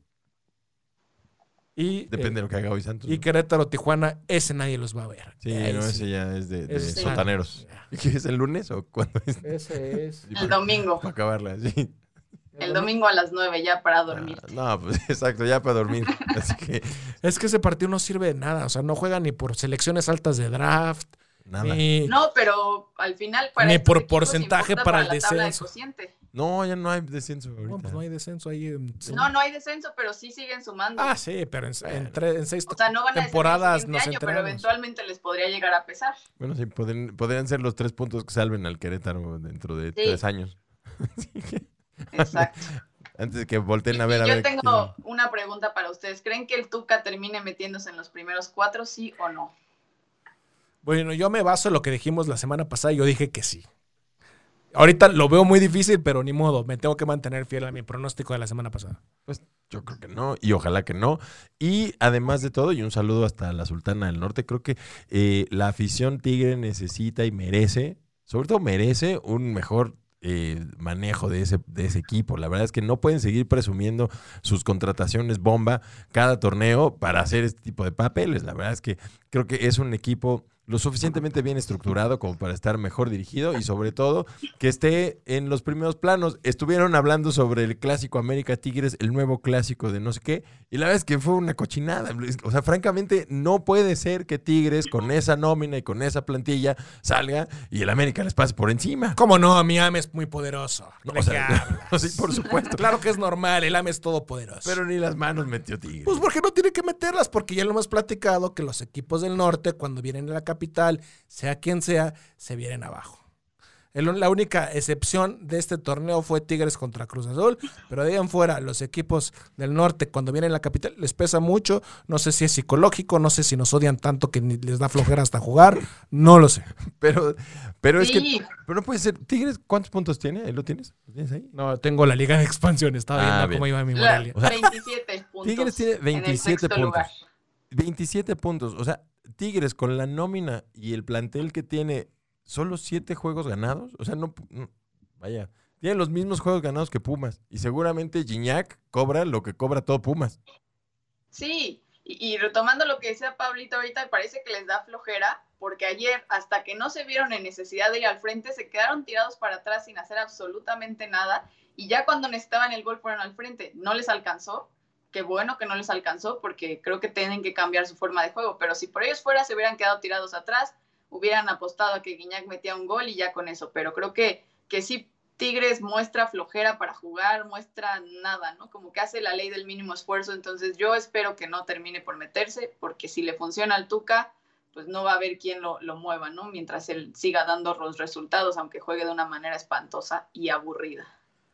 Y, Depende de eh, lo que haga hoy Santos. y. Querétaro Tijuana, ese nadie los va a ver. Sí, Ahí no, sí. ese ya es de, de Ese sotaneros. ¿Y qué es el lunes o cuándo es? Ese es. Sí, El para- domingo. Para acabarla, sí. El domingo a las 9 ya para dormir. Ah, no, pues exacto, ya para dormir. Así que Es que ese partido no sirve de nada. O sea, no juega ni por selecciones altas de draft, nada. ni. No, pero al final para Ni por porcentaje importa para el de descenso. cociente. No, ya no hay descenso ahorita. No, pues no hay descenso ahí. en- No, no hay descenso, pero sí siguen sumando. Ah, sí, pero en, en tre- en seis o sea, no van a temporadas nos año, pero enteramos. eventualmente les podría llegar a pesar. Bueno, sí, podrían, podrían ser los tres puntos que salven al Querétaro dentro de tres años. Exacto. Antes de que volteen Y- a ver y a yo ver. tengo una pregunta para ustedes. ¿Creen que el Tuca termine metiéndose en los primeros cuatro, sí o no? Bueno, yo me baso en lo que dijimos la semana pasada y yo dije que sí. Ahorita lo veo muy difícil, pero ni modo. Me tengo que mantener fiel a mi pronóstico de la semana pasada. Pues yo creo que no, y ojalá que no. Y además de todo, y un saludo hasta la Sultana del Norte, creo que eh, la afición tigre necesita y merece, sobre todo merece, un mejor eh, manejo de ese, de ese equipo. La verdad es que no pueden seguir presumiendo sus contrataciones bomba cada torneo para hacer este tipo de papeles. La verdad es que creo que es un equipo lo suficientemente bien estructurado como para estar mejor dirigido y sobre todo que esté en los primeros planos. Estuvieron hablando sobre el clásico América Tigres, el nuevo clásico de no sé qué, y la verdad es que fue una cochinada. O sea, francamente, no puede ser que Tigres con esa nómina y con esa plantilla salga y el América les pase por encima. ¿Cómo no? Mi AME es muy poderoso. No, ¿De o sea, sí, por supuesto. Claro que es normal, el AME es todopoderoso. Pero ni las manos metió Tigres. Pues porque no tiene que meterlas, porque ya lo hemos platicado que los equipos del norte, cuando vienen a la capital, sea quien sea, se vienen abajo. El- la única excepción de este torneo fue Tigres contra Cruz Azul, pero de ahí en fuera, los equipos del norte, cuando vienen a la capital, les pesa mucho. No sé si es psicológico, no sé si nos odian tanto que ni les da flojera hasta jugar, no lo sé. Pero, pero es que. Pero no puede ser. Tigres, ¿cuántos puntos tiene? ¿Ahí lo tienes? ¿Lo tienes ahí? No, tengo la liga de expansión, estaba Ah, viendo bien. cómo iba mi Morelia. O sea, 27 puntos. Tigres tiene en el 27 sexto puntos. lugar. 27 puntos. O sea, Tigres con la nómina y el plantel que tiene, solo 7 juegos ganados. O sea, no, no- vaya. Tiene los mismos juegos ganados que Pumas. Y seguramente Gignac cobra lo que cobra todo Pumas. Sí, y, y retomando lo que decía Pablito ahorita, parece que les da flojera, porque ayer, hasta que no se vieron en necesidad de ir al frente, se quedaron tirados para atrás sin hacer absolutamente nada, y ya cuando necesitaban el gol fueron al frente. No les alcanzó, qué bueno que no les alcanzó, porque creo que tienen que cambiar su forma de juego, pero si por ellos fuera, se hubieran quedado tirados atrás, hubieran apostado a que Guiñac metía un gol y ya con eso, pero creo que, que sí Tigres muestra flojera para jugar, muestra nada, ¿no? Como que hace la ley del mínimo esfuerzo. Entonces yo espero que no termine por meterse, porque si le funciona al Tuca, pues no va a haber quien lo, lo mueva, ¿no? Mientras él siga dando los resultados, aunque juegue de una manera espantosa y aburrida.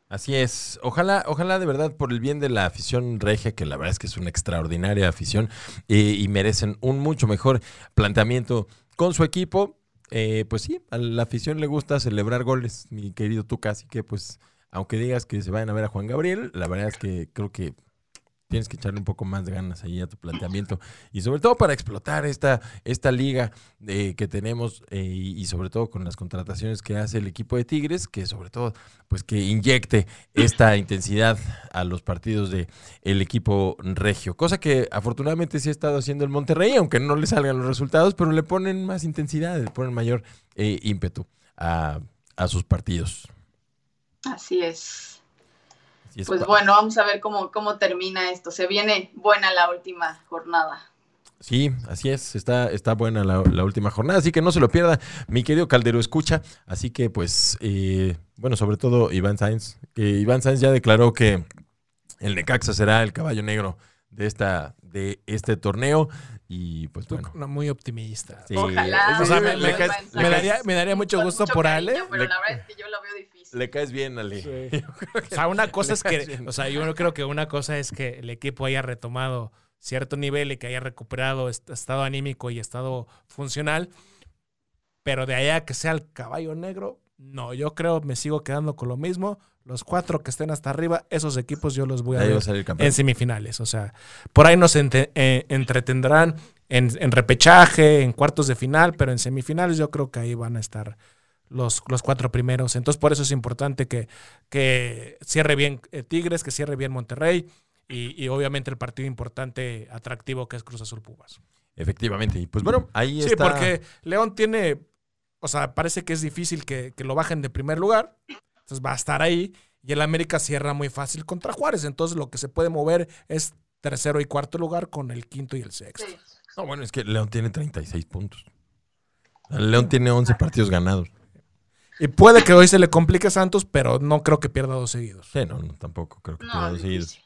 Así es. Ojalá, ojalá de verdad por el bien de la afición regia, que la verdad es que es una extraordinaria afición eh, y merecen un mucho mejor planteamiento con su equipo. Eh, pues sí, a la afición le gusta celebrar goles, mi querido Tuca, así que pues aunque digas que se vayan a ver a Juan Gabriel, la verdad es que creo que tienes que echarle un poco más de ganas ahí a tu planteamiento y sobre todo para explotar esta, esta liga eh, que tenemos eh, y, sobre todo con las contrataciones que hace el equipo de Tigres, que sobre todo pues que inyecte esta intensidad a los partidos de el equipo regio, cosa que afortunadamente sí ha estado haciendo el Monterrey, aunque no le salgan los resultados, pero le ponen más intensidad, le ponen mayor eh, ímpetu a, a sus partidos. Así es. Pues bueno, vamos a ver cómo, cómo termina esto. Se viene buena la última jornada. Sí, así es, está, está buena la, la última jornada, así que no se lo pierda, mi querido Caldero escucha, así que pues, eh, bueno, sobre todo Iván Sainz, que Iván Sainz ya declaró que el Necaxa será el caballo negro de, esta, de este torneo y pues Tú, bueno. no, muy optimista. Sí, Ojalá. O sea, me- me caes- Me daría, me daría mucho gusto por cariño, Ale. Pero Le- la verdad es que yo lo veo difícil. Le caes bien, Ale. Sí. O sea, una cosa es que, bien. o sea, yo no creo que una cosa es que el equipo haya retomado cierto nivel y que haya recuperado est- estado anímico y estado funcional, pero de allá que sea el caballo negro, no, yo creo me sigo quedando con lo mismo. Los cuatro que estén hasta arriba, esos equipos yo los voy a Ahí a ver en semifinales. O sea, por ahí nos ente- eh, entretendrán en, en repechaje, en cuartos de final, pero en semifinales yo creo que ahí van a estar los, los cuatro primeros. Entonces, por eso es importante que, que cierre bien eh, Tigres, que cierre bien Monterrey y, y obviamente el partido importante, atractivo que es Cruz Azul Pumas. Efectivamente, y pues bueno, ahí Sí, está. porque León tiene, o sea, parece que es difícil que, que lo bajen de primer lugar, entonces va a estar ahí y el América cierra muy fácil contra Juárez, entonces lo que se puede mover es tercero y cuarto lugar con el quinto y el sexto. No, bueno, es que León tiene 36 puntos. El León tiene 11 partidos ganados. Y puede que hoy se le complique a Santos, pero no creo que pierda dos seguidos. Sí, no, no, tampoco creo que No, pierda dos seguidos.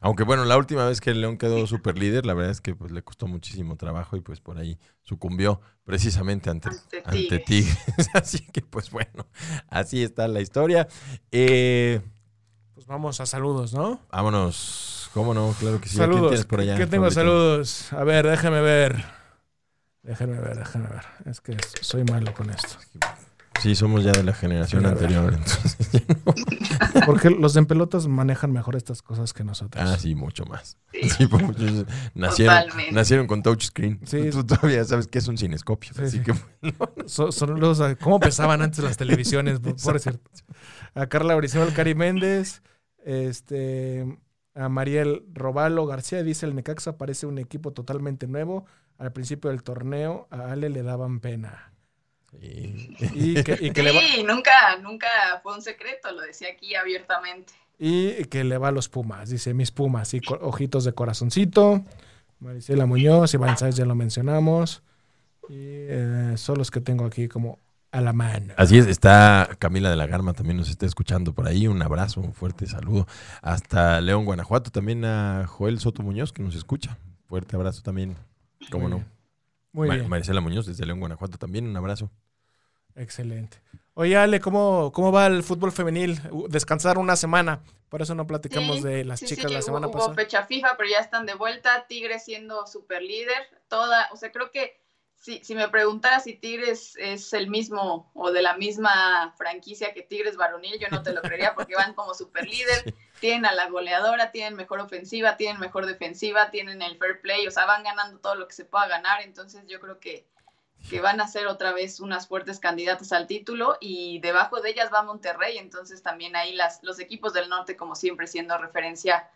Aunque bueno, la última vez que el León quedó super líder, la verdad es que pues le costó muchísimo trabajo y pues por ahí sucumbió precisamente ante, Ante ante Tigres. Tigres. Así que pues bueno, así está la historia. Eh, Pues vamos a saludos, ¿no? vámonos, cómo no, claro que sí. ¿A quién saludos. tienes por allá? ¿Qué tengo saludos? A ver, déjame ver. Déjenme ver, déjenme ver. Es que soy malo con esto. Sí, somos ya de la generación anterior. Entonces, no- Porque los en pelotas manejan mejor estas cosas que nosotros. Ah, sí, mucho más. Sí. Nacieron, Totalmente. nacieron con touchscreen. Sí. Tú, tú todavía sabes que es un cinescopio. Sí, así sí. que So- son los, ¿Cómo pesaban antes las televisiones? Por, cierto. A Carla Brizuela, Cari Méndez, este, a Mariel Robalo García, dice el Necaxa parece un equipo totalmente nuevo. Al principio del torneo a Ale le daban pena. Sí. Y que, y que le va, Sí, nunca, nunca fue un secreto, lo decía aquí abiertamente. y que le va a los Pumas, dice mis Pumas, y ojitos de corazoncito. Marisela Muñoz, Iván Sáenz ya lo mencionamos. Y eh, son los que tengo aquí como a la mano. Así es, está Camila de la Garma, también nos está escuchando por ahí. Un abrazo, un fuerte saludo. Hasta León, Guanajuato, también a Joel Soto Muñoz, que nos escucha. Fuerte abrazo también. ¿Cómo Muy no? Muy Ma- bien. Marisela Muñoz, desde León, Guanajuato, también un abrazo. Excelente. Oye, Ale, ¿cómo, ¿cómo va el fútbol femenil? Descansar una semana. Por eso no platicamos Sí, de las sí, chicas sí, la semana hubo, pasada. Hubo fecha FIFA, pero ya están de vuelta. Tigres siendo super líder. Toda, o sea, creo que si, si me preguntara si Tigres es el mismo o de la misma franquicia que Tigres varonil, yo no te lo creería porque van como super líder. Tienen a la goleadora, tienen mejor ofensiva, tienen mejor defensiva, tienen el fair play, o sea, van ganando todo lo que se pueda ganar. Entonces yo creo que, que van a ser otra vez unas fuertes candidatas al título y debajo de ellas va Monterrey, entonces también ahí las, los equipos del norte como siempre siendo referencia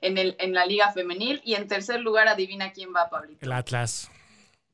en, el, en la liga femenil y en tercer lugar adivina quién va, Pablito. El Atlas.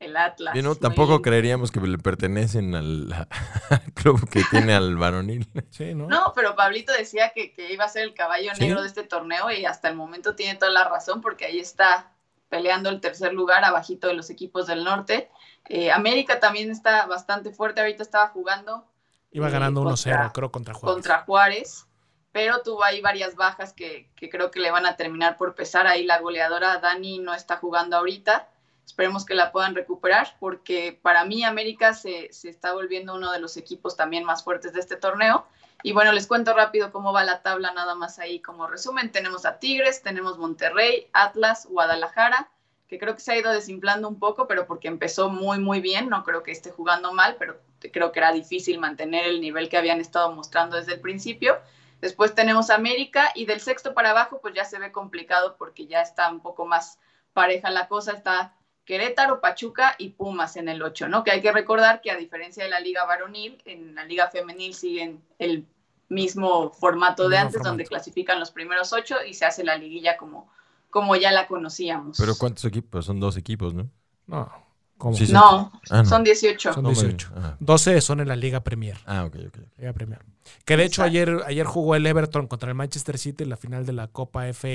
El Atlas. Bien, ¿no? Tampoco bien. creeríamos que le pertenecen al, al club que tiene al varonil. Sí, ¿no? No, pero Pablito decía que, que iba a ser el caballo ¿Sí? negro de este torneo y hasta el momento tiene toda la razón porque ahí está peleando el tercer lugar abajito de los equipos del norte. Eh, América también está bastante fuerte, ahorita estaba jugando Iba eh, ganando 1-0, contra- creo, contra Juárez. contra Juárez, pero tuvo ahí varias bajas que, que creo que le van a terminar por pesar. Ahí la goleadora Dani no está jugando ahorita. Esperemos que la puedan recuperar porque para mí América se, se está volviendo uno de los equipos también más fuertes de este torneo. Y bueno, les cuento rápido cómo va la tabla nada más ahí como resumen. Tenemos a Tigres, tenemos Monterrey, Atlas, Guadalajara, que creo que se ha ido desinflando un poco, pero porque empezó muy, muy bien. No creo que esté jugando mal, pero creo que era difícil mantener el nivel que habían estado mostrando desde el principio. Después tenemos América y del sexto para abajo pues ya se ve complicado porque ya está un poco más pareja la cosa. Está Querétaro, Pachuca y Pumas en el 8, ¿no? Que hay que recordar que a diferencia de la liga varonil, en la liga femenil siguen el mismo formato de antes, donde clasifican los primeros ocho y se hace la liguilla como, como ya la conocíamos. Pero ¿cuántos equipos? Son dos equipos, ¿no? No. ¿Cómo? no, ah, no, son 18. Son 18. 12 son en la Liga Premier. Ah, ok, ok. Liga Premier. Que de hecho ayer, ayer jugó el Everton contra el Manchester City en la final de la Copa FA,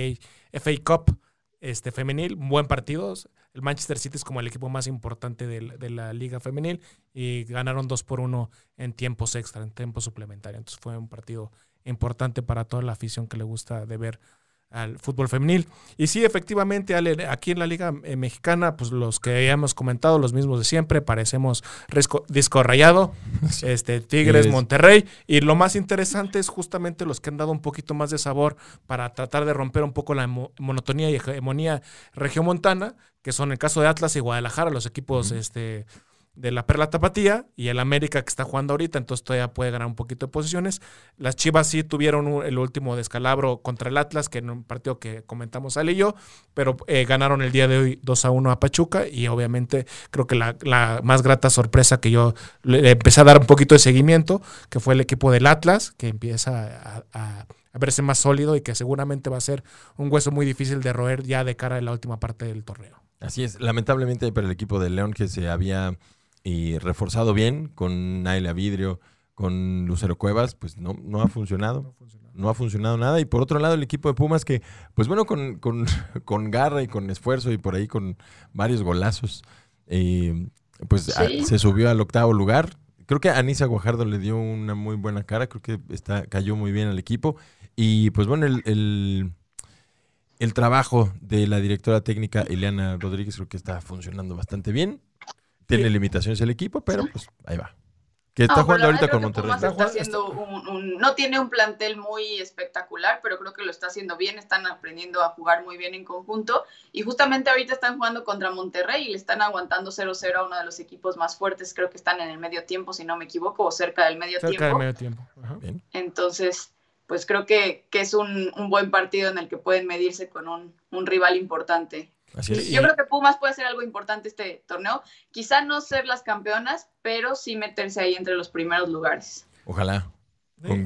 FA Cup este, femenil. Buen partido. El Manchester City es como el equipo más importante de, la liga femenil y ganaron 2 por 1 en tiempos extra, en tiempo suplementario. Entonces fue un partido importante para toda la afición que le gusta de ver al fútbol femenil. Y sí, efectivamente, aquí en la Liga eh, Mexicana, pues los que hemos comentado, los mismos de siempre, parecemos disco rayado, este, Tigres, Monterrey. Y lo más interesante es justamente los que han dado un poquito más de sabor para tratar de romper un poco la monotonía y hegemonía regiomontana, que son el caso de Atlas y Guadalajara, los equipos este, de la Perla Tapatía y el América que está jugando ahorita, entonces todavía puede ganar un poquito de posiciones. Las Chivas sí tuvieron el último descalabro contra el Atlas, que en un partido que comentamos Ale y yo, pero eh, ganaron el día de hoy 2 a 1 a Pachuca y obviamente creo que la, más grata sorpresa que yo le empecé a dar un poquito de seguimiento, que fue el equipo del Atlas, que empieza a, a verse más sólido y que seguramente va a ser un hueso muy difícil de roer ya de cara a la última parte del torneo. Así es, lamentablemente para el equipo de León que se había y reforzado bien con Naila Vidrio, con Lucero Cuevas, pues no, no ha funcionado. No ha funcionado nada. Y por otro lado, el equipo de Pumas que, pues bueno, con, con, con garra y con esfuerzo y por ahí con varios golazos, eh, pues se subió al octavo lugar. Creo que Anisa Guajardo le dio una muy buena cara, creo que está, cayó muy bien al equipo. Y pues bueno, el, el, el trabajo de la directora técnica Eliana Rodríguez creo que está funcionando bastante bien. Tiene limitaciones el equipo, pero pues ahí va. Que está jugando ahorita con Monterrey. no tiene un plantel muy espectacular, pero creo que lo está haciendo bien. Están aprendiendo a jugar muy bien en conjunto. Y justamente ahorita están jugando contra Monterrey y le están aguantando 0-0 a uno de los equipos más fuertes. Creo que están en el medio tiempo, si no me equivoco, o cerca del medio tiempo. Cerca del medio tiempo. Entonces, pues creo que, que es un, un, buen partido en el que pueden medirse con un, un rival importante. Yo creo que Pumas puede ser algo importante este torneo. Quizá no ser las campeonas, pero sí meterse ahí entre los primeros lugares. Ojalá.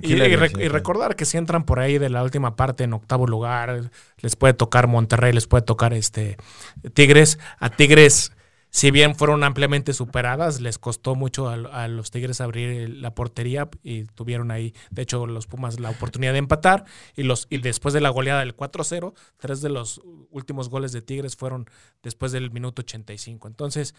Y, recordar que si entran por ahí de la última parte en octavo lugar, les puede tocar Monterrey, les puede tocar este Tigres. A Tigres si bien fueron ampliamente superadas, les costó mucho a, los Tigres abrir la portería y tuvieron ahí, de hecho, los Pumas la oportunidad de empatar y, los, y después de la goleada del 4-0, tres de los últimos goles de Tigres fueron después del minuto 85. Entonces,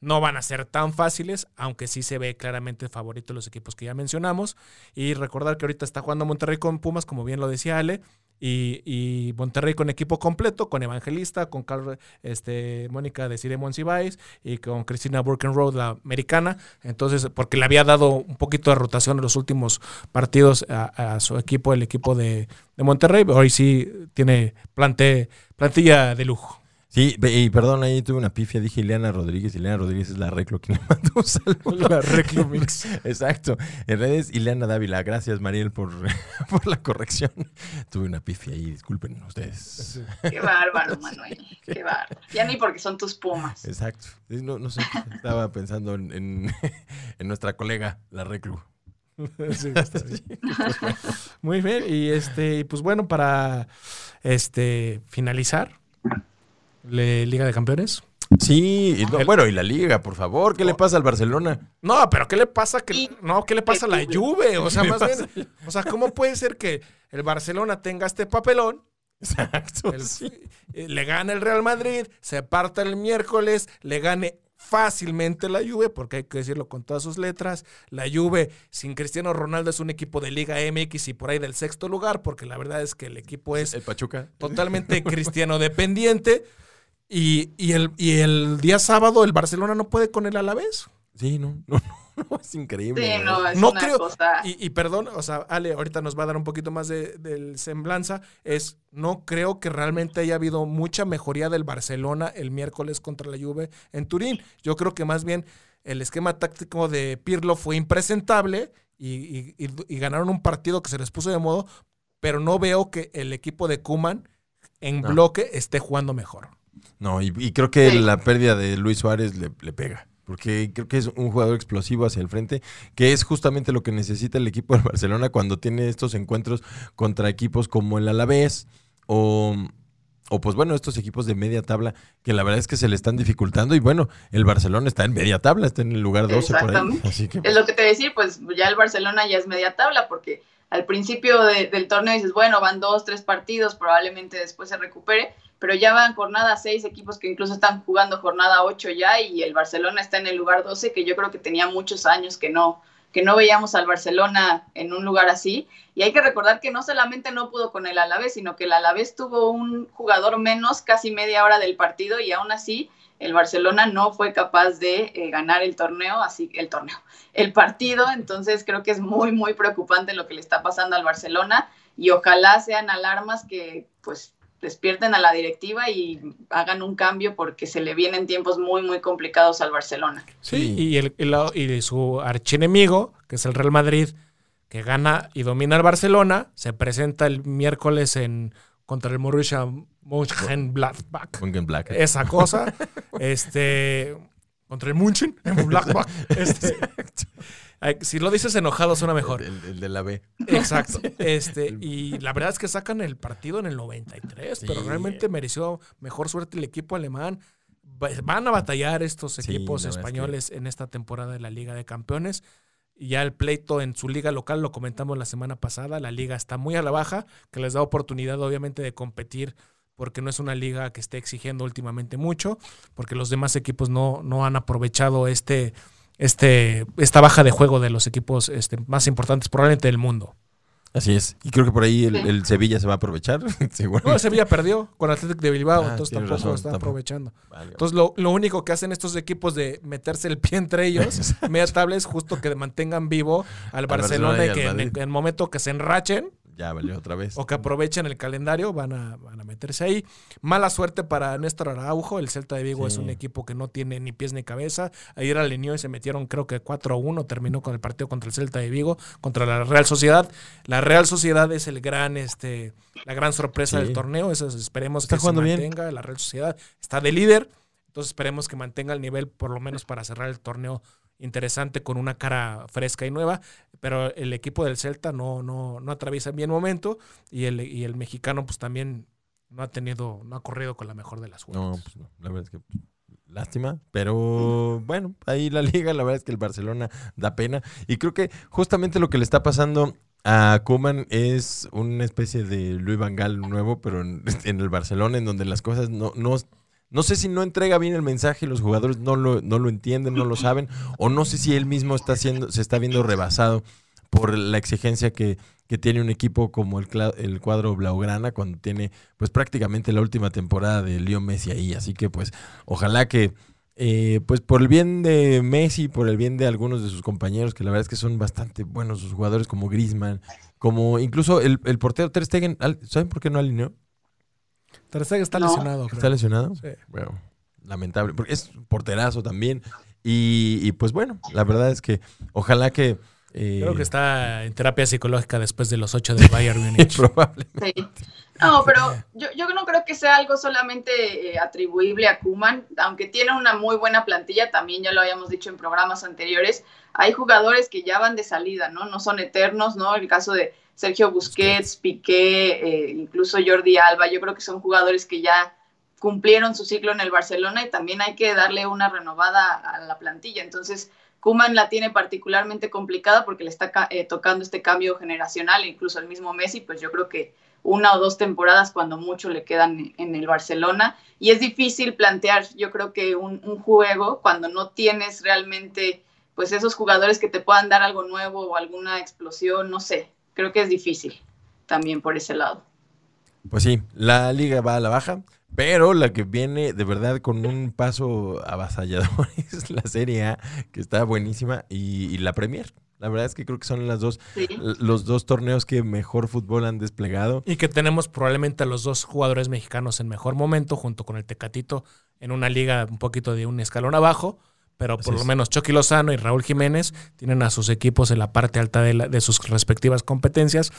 no van a ser tan fáciles, aunque sí se ve claramente favorito los equipos que ya mencionamos. Y recordar que ahorita está jugando Monterrey con Pumas, como bien lo decía Ale, y, Monterrey con equipo completo, con Evangelista, con Carl, este, Mónica de Cire Monsiváis y con Cristina Burkenroad, la americana. Entonces, porque le había dado un poquito de rotación en los últimos partidos a, su equipo, el equipo de, de Monterrey. Hoy sí tiene plante, plantilla de lujo. Sí, y perdón, ahí tuve una pifia, dije Ileana Rodríguez, Ileana Rodríguez es la Reclo quien le mandó un saludo. La Reclo Mix. Exacto. En redes, Ileana Dávila. Gracias, Mariel, por, por la corrección. Tuve una pifia ahí, disculpen ustedes. Qué bárbaro, Manuel. Qué bárbaro. Ya ni porque son tus pumas. Exacto. No, no sé, estaba pensando en, en, nuestra colega, la Reclu. Sí, Muy bien, y este, pues bueno, para este finalizar, Liga de Campeones. Sí, bueno, y la liga, por favor, ¿qué le pasa al Barcelona? No, pero ¿qué le pasa que no, qué le pasa a la Juve? O sea, más bien, o sea, ¿cómo puede ser que el Barcelona tenga este papelón? Exacto. Eh, le gane el Real Madrid, se parta el miércoles, le gane fácilmente la Juve, porque hay que decirlo con todas sus letras. La Juve sin Cristiano Ronaldo es un equipo de Liga MX y por ahí del sexto lugar, porque la verdad es que el equipo es el Pachuca. totalmente cristiano dependiente. Y, y el, y el día sábado el Barcelona no puede con el Alavés. Sí, no, no, no, es increíble. Sí, no, es No una creo- cosa. Y, y perdón, o sea, Ale, ahorita nos va a dar un poquito más de, del semblanza. Es, no creo que realmente haya habido mucha mejoría del Barcelona el miércoles contra la Juve en Turín. Yo creo que más bien el esquema táctico de Pirlo fue impresentable y, y- y- y ganaron un partido que se les puso de modo, pero no veo que el equipo de Kuman en No. bloque esté jugando mejor. No, y, y creo que Sí. la pérdida de Luis Suárez le, le pega. Porque creo que es un jugador explosivo hacia el frente, que es justamente lo que necesita el equipo del Barcelona cuando tiene estos encuentros contra equipos como el Alavés o, o pues bueno, estos equipos de media tabla que la verdad es que se le están dificultando y bueno, el Barcelona está en media tabla, está en el lugar 12 por ahí. Así que Es lo que te decía, pues ya el Barcelona ya es media tabla, porque al principio de- del torneo dices, bueno, van dos, tres partidos, probablemente después se recupere, pero ya van jornada seis equipos que incluso están jugando jornada ocho ya, y el Barcelona está en el lugar 12, que yo creo que tenía muchos años que no, que no veíamos al Barcelona en un lugar así. Y hay que recordar que no solamente no pudo con el Alavés, sino que el Alavés tuvo un jugador menos casi media hora del partido y aún así el Barcelona no fue capaz de eh, ganar el torneo, así el torneo, el partido, entonces creo que es muy, muy preocupante lo que le está pasando al Barcelona y ojalá sean alarmas que pues despierten a la directiva y hagan un cambio porque se le vienen tiempos muy, muy complicados al Barcelona. Sí, y, el, y su archienemigo, que es el Real Madrid, que gana y domina al Barcelona, se presenta el miércoles en contra el Borussia Mönchengladbach. Black. Esa cosa, este contra el München, en Gladbach. Este, si lo dices enojado suena mejor. El, el de la B. Exacto. Este, y la verdad es que sacan el partido en el 93, pero realmente mereció mejor suerte el equipo alemán. Va- Van a batallar estos equipos es que- españoles en esta temporada de la Liga de Campeones. Y ya el pleito en su liga local, lo comentamos la semana pasada, la liga está muy a la baja, que les da oportunidad obviamente de competir porque no es una liga que esté exigiendo últimamente mucho, porque los demás equipos no, no han aprovechado este, este, esta baja de juego de los equipos este, más importantes probablemente del mundo. Así es. Y creo que por ahí el, Sevilla se va a aprovechar. No, el Sevilla perdió con Atlético de Bilbao, Ah, entonces tampoco razón, está tampoco. aprovechando. Vale. Entonces lo, lo único que hacen estos equipos de meterse el pie entre ellos, media tabla, es justo que mantengan vivo al Barcelona Barcelona y y al que en el momento que se enrachen ya valió otra vez. o que aprovechen el calendario van a, van a meterse ahí. Mala suerte para Néstor Araujo, el Celta de Vigo Sí. es un equipo que no tiene ni pies ni cabeza. Ayer alineó y se metieron creo que 4-1, terminó con el partido contra el Celta de Vigo, contra la Real Sociedad. La Real Sociedad es el gran, este, la gran sorpresa Sí. del torneo, eso es- esperemos Está que se bien. mantenga. La Real Sociedad está de líder, entonces esperemos que mantenga el nivel por lo menos para cerrar el torneo interesante con una cara fresca y nueva, pero el equipo del Celta no, no, no atraviesa bien momento y el, y el mexicano pues también no ha tenido, no ha corrido con la mejor de las suertes. No, pues no. La verdad es que pues, lástima. Pero bueno, ahí la liga, la verdad es que el Barcelona da pena. Y creo que justamente lo que le está pasando a Kuman es una especie de Luis Van Gaal nuevo, pero en, en el Barcelona, en donde las cosas no, no, no sé si no entrega bien el mensaje, los jugadores no lo, no lo entienden, no lo saben, o no sé si él mismo está haciendo, se está viendo rebasado por la exigencia que, que tiene un equipo como el, el cuadro Blaugrana cuando tiene pues prácticamente la última temporada de Leo Messi ahí. Así que pues ojalá que eh, pues por el bien de Messi, por el bien de algunos de sus compañeros, que la verdad es que son bastante buenos sus jugadores como Griezmann, como incluso el, el portero Ter Stegen, ¿saben por qué no alineó? Ter Stegen está No. lesionado, creo. ¿Está lesionado? Sí. Bueno, lamentable, porque es porterazo también. Y, y, pues bueno, la verdad es que ojalá que... eh, Creo que está en terapia psicológica después de los ocho del Bayern Múnich. probablemente. Sí. No, pero yo, yo no creo que sea algo solamente eh, atribuible a Kuman, aunque tiene una muy buena plantilla, también ya lo habíamos dicho en programas anteriores, hay jugadores que ya van de salida, ¿no? No son eternos, ¿no? El caso de Sergio Busquets, Piqué, eh, incluso Jordi Alba, yo creo que son jugadores que ya cumplieron su ciclo en el Barcelona y también hay que darle una renovada a la plantilla. Entonces, Kuman la tiene particularmente complicada porque le está eh, tocando este cambio generacional, incluso el mismo Messi, pues yo creo que una o dos temporadas cuando mucho le quedan en el Barcelona. Y es difícil plantear, yo creo que un, un juego cuando no tienes realmente pues esos jugadores que te puedan dar algo nuevo o alguna explosión, no sé, creo que es difícil también por ese lado. Pues sí, la liga va a la baja, Pero la que viene de verdad con un paso avasallador es la Serie A, que está buenísima, y, y la Premier. La verdad es que creo que son las dos, Sí. los dos torneos que mejor fútbol han desplegado. Y que tenemos probablemente a los dos jugadores mexicanos en mejor momento, junto con el Tecatito, en una liga un poquito de un escalón abajo. Pero Así por lo es. menos Chucky Lozano y Raúl Jiménez tienen a sus equipos en la parte alta de, la- de sus respectivas competencias.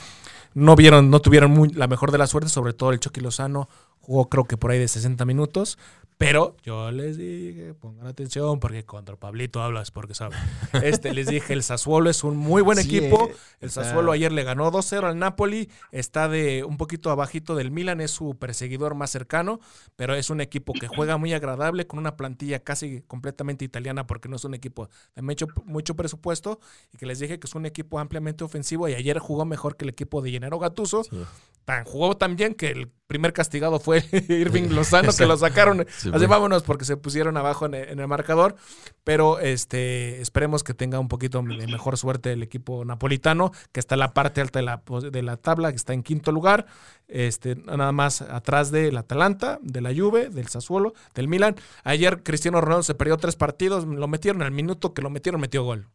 No vieron, no tuvieron muy- la mejor de la suerte, sobre todo el Chucky Lozano jugó creo que por ahí de 60 minutos. Pero yo les dije, pongan atención porque contra Pablito hablas porque sabe. Este les dije, el Sassuolo es un muy buen Sí, equipo. eh, El Sassuolo ayer le ganó 2-0 al Napoli. Está de un poquito abajito del Milan, es su perseguidor más cercano, pero es un equipo que juega muy agradable con una plantilla casi completamente italiana porque no es un equipo de mucho, mucho presupuesto y que les dije que es un equipo ampliamente ofensivo y ayer jugó mejor que el equipo de Gennaro Gattuso. Sí. Tan, jugó tan bien que el primer castigado fue Irving Lozano, que lo sacaron. Sí, así vámonos porque se pusieron abajo en el, en el marcador. Pero este esperemos que tenga un poquito de mejor suerte el equipo napolitano, que está en la parte alta de la, pos- de la tabla, que está en quinto lugar. Este, nada más atrás del Atalanta, de la Juve, del Sassuolo, del Milan. Ayer Cristiano Ronaldo se perdió tres partidos, lo metieron al minuto que lo metieron, metió gol.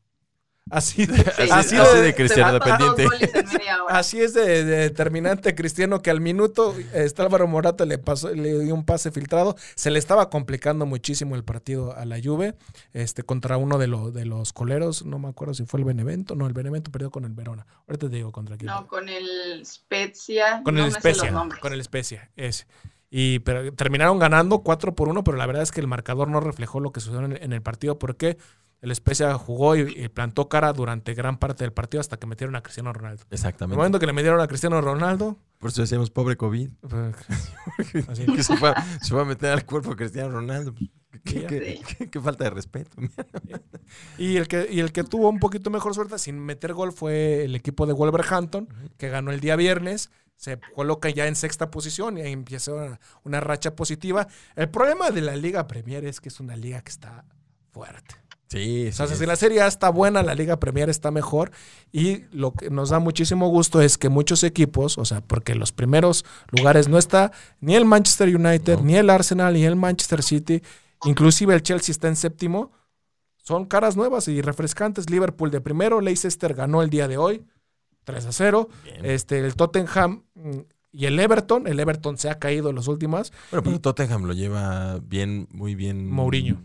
Así de, Sí, Así- de- de Cristiano dependiente. Así es de, de determinante Cristiano que al minuto este Álvaro Morata le pasó, le dio un pase filtrado. Se le estaba complicando muchísimo el partido a la Juve, este, contra uno de, los de los coleros, no me acuerdo si fue el Benevento, no, el Benevento perdió con el Verona. Ahorita te digo contra quién. No, con el Spezia. con no el Spezia, nombres. con el Spezia, ese. Y pero terminaron ganando 4 por 1, pero la verdad es que el marcador no reflejó lo que sucedió en el, en el partido porque el Spezia jugó y, y plantó cara durante gran parte del partido hasta que metieron a Cristiano Ronaldo. En el Exactamente. momento que le metieron a Cristiano Ronaldo, Por eso decíamos pobre COVID. pues, así. Que se fue, se fue a meter al cuerpo Cristiano Ronaldo. ¿Qué, Sí, qué- sí. qué- qué falta de respeto. Y el, que, y el que tuvo un poquito mejor suerte sin meter gol fue el equipo de Wolverhampton, que ganó el día viernes. Se coloca ya en sexta posición y ahí empieza una, una racha positiva. El problema de la Liga Premier es que es una liga que está fuerte. Sí, O sea, sí, si la Serie A está buena, la Liga Premier está mejor. Y lo que nos da muchísimo gusto es que muchos equipos, o sea, porque en los primeros lugares no está ni el Manchester United, No. ni el Arsenal, ni el Manchester City, inclusive el Chelsea está en séptimo. Son caras nuevas y refrescantes. Liverpool de primero, Leicester ganó el día de hoy, 3 a 0. Bien. Este, el Tottenham mm, y el Everton, el Everton se ha caído en los últimos. Bueno, pero Tottenham lo lleva bien, muy bien. Mourinho.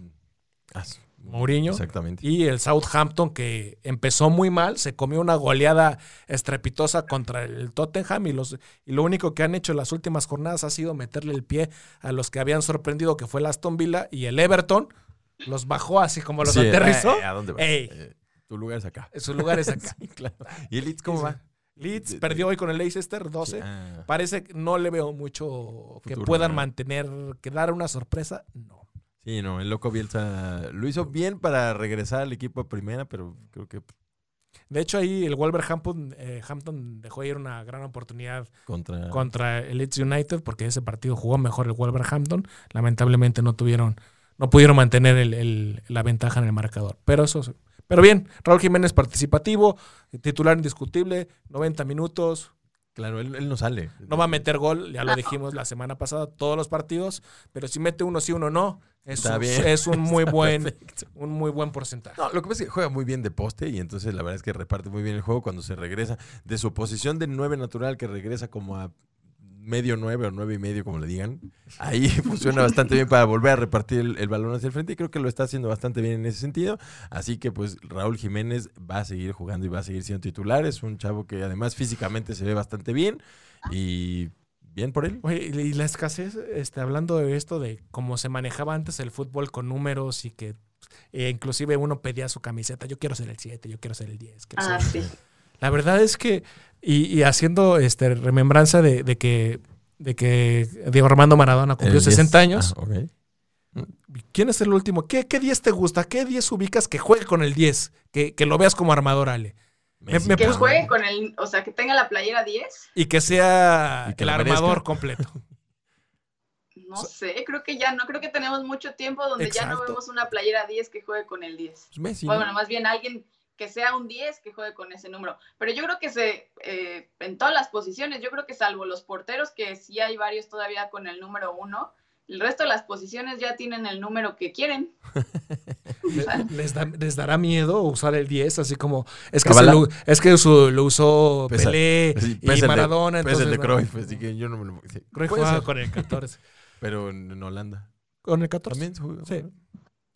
Ah. Mourinho. Exactamente. Y el Southampton, que empezó muy mal, se comió una goleada estrepitosa contra el Tottenham y, los, y lo único que han hecho en las últimas jornadas ha sido meterle el pie a los que habían sorprendido, que fue el Aston Villa y el Everton. Los bajó así como los Sí, aterrizó. eh, ¿A dónde vas? Ey. Eh, tu lugar es acá. Su lugar es acá. Sí, claro. ¿Y el Leeds cómo va? Leeds perdió hoy con el Leicester 12. Ah, Parece que no le veo mucho que Futuro, puedan ¿no? mantener, que dar una sorpresa. No. Sí, no, el loco Bielsa lo hizo bien para regresar al equipo a primera, pero creo que De hecho, ahí el Wolverhampton eh, Hampton dejó ir una gran oportunidad contra. contra el Leeds United porque ese partido jugó mejor el Wolverhampton. Lamentablemente no tuvieron, no pudieron mantener el- el- la ventaja en el marcador. Pero eso, pero bien, Raúl Jiménez participativo, titular indiscutible, 90 minutos, Claro, él, él no sale. no va a meter gol, ya lo dijimos la semana pasada, todos los partidos, pero si mete uno sí, uno no, es, Está un, bien. es un muy Está buen, perfecto. un muy buen porcentaje. No, lo que pasa es que juega muy bien de poste y entonces la verdad es que reparte muy bien el juego cuando se regresa de su posición de nueve natural que regresa como a medio nueve o nueve y medio, como le digan. Ahí funciona bastante bien para volver a repartir el, el balón hacia el frente y creo que lo está haciendo bastante bien en ese sentido. Así que pues Raúl Jiménez va a seguir jugando y va a seguir siendo titular. Es un chavo que además físicamente se ve bastante bien y bien por él. Oye, y la escasez, este, hablando de esto, de cómo se manejaba antes el fútbol con números y que eh, inclusive uno pedía su camiseta, yo quiero ser el 7, yo quiero ser el 10. quiero Ah, ser el-". sí. La verdad es que, y, y haciendo este, remembranza de, de que, de que Diego Armando Maradona cumplió El 60 10. años, Ah. ¿quién es el último? ¿Qué, ¿Qué 10 te gusta? ¿Qué 10 ubicas que juegue con el 10? Que, que lo veas como armador, Ale. Me Que juegue con el, o sea, que tenga la playera 10. Y que sea Y que el armador completo. No sé, creo que ya no, creo que tenemos mucho tiempo donde ya no vemos una playera 10 que juegue con el 10. Pues. Bueno, más bien alguien que sea un 10 que juegue con ese número. Pero yo creo que se, eh, en todas las posiciones, yo creo que salvo los porteros, que sí hay varios todavía con el número 1, el resto de las posiciones ya tienen el número que quieren. ¿Les, da- les dará miedo usar el 10? Así como. Es que, se lo, es que su- lo usó Pesa- Pelé sí, y pesa el de- Maradona. pesa el de entonces, Cruyff, así que yo no me lo... sí, Cruyff jugaba con el 14. Pero en, en Holanda. Con el 14. ¿También se? Sí.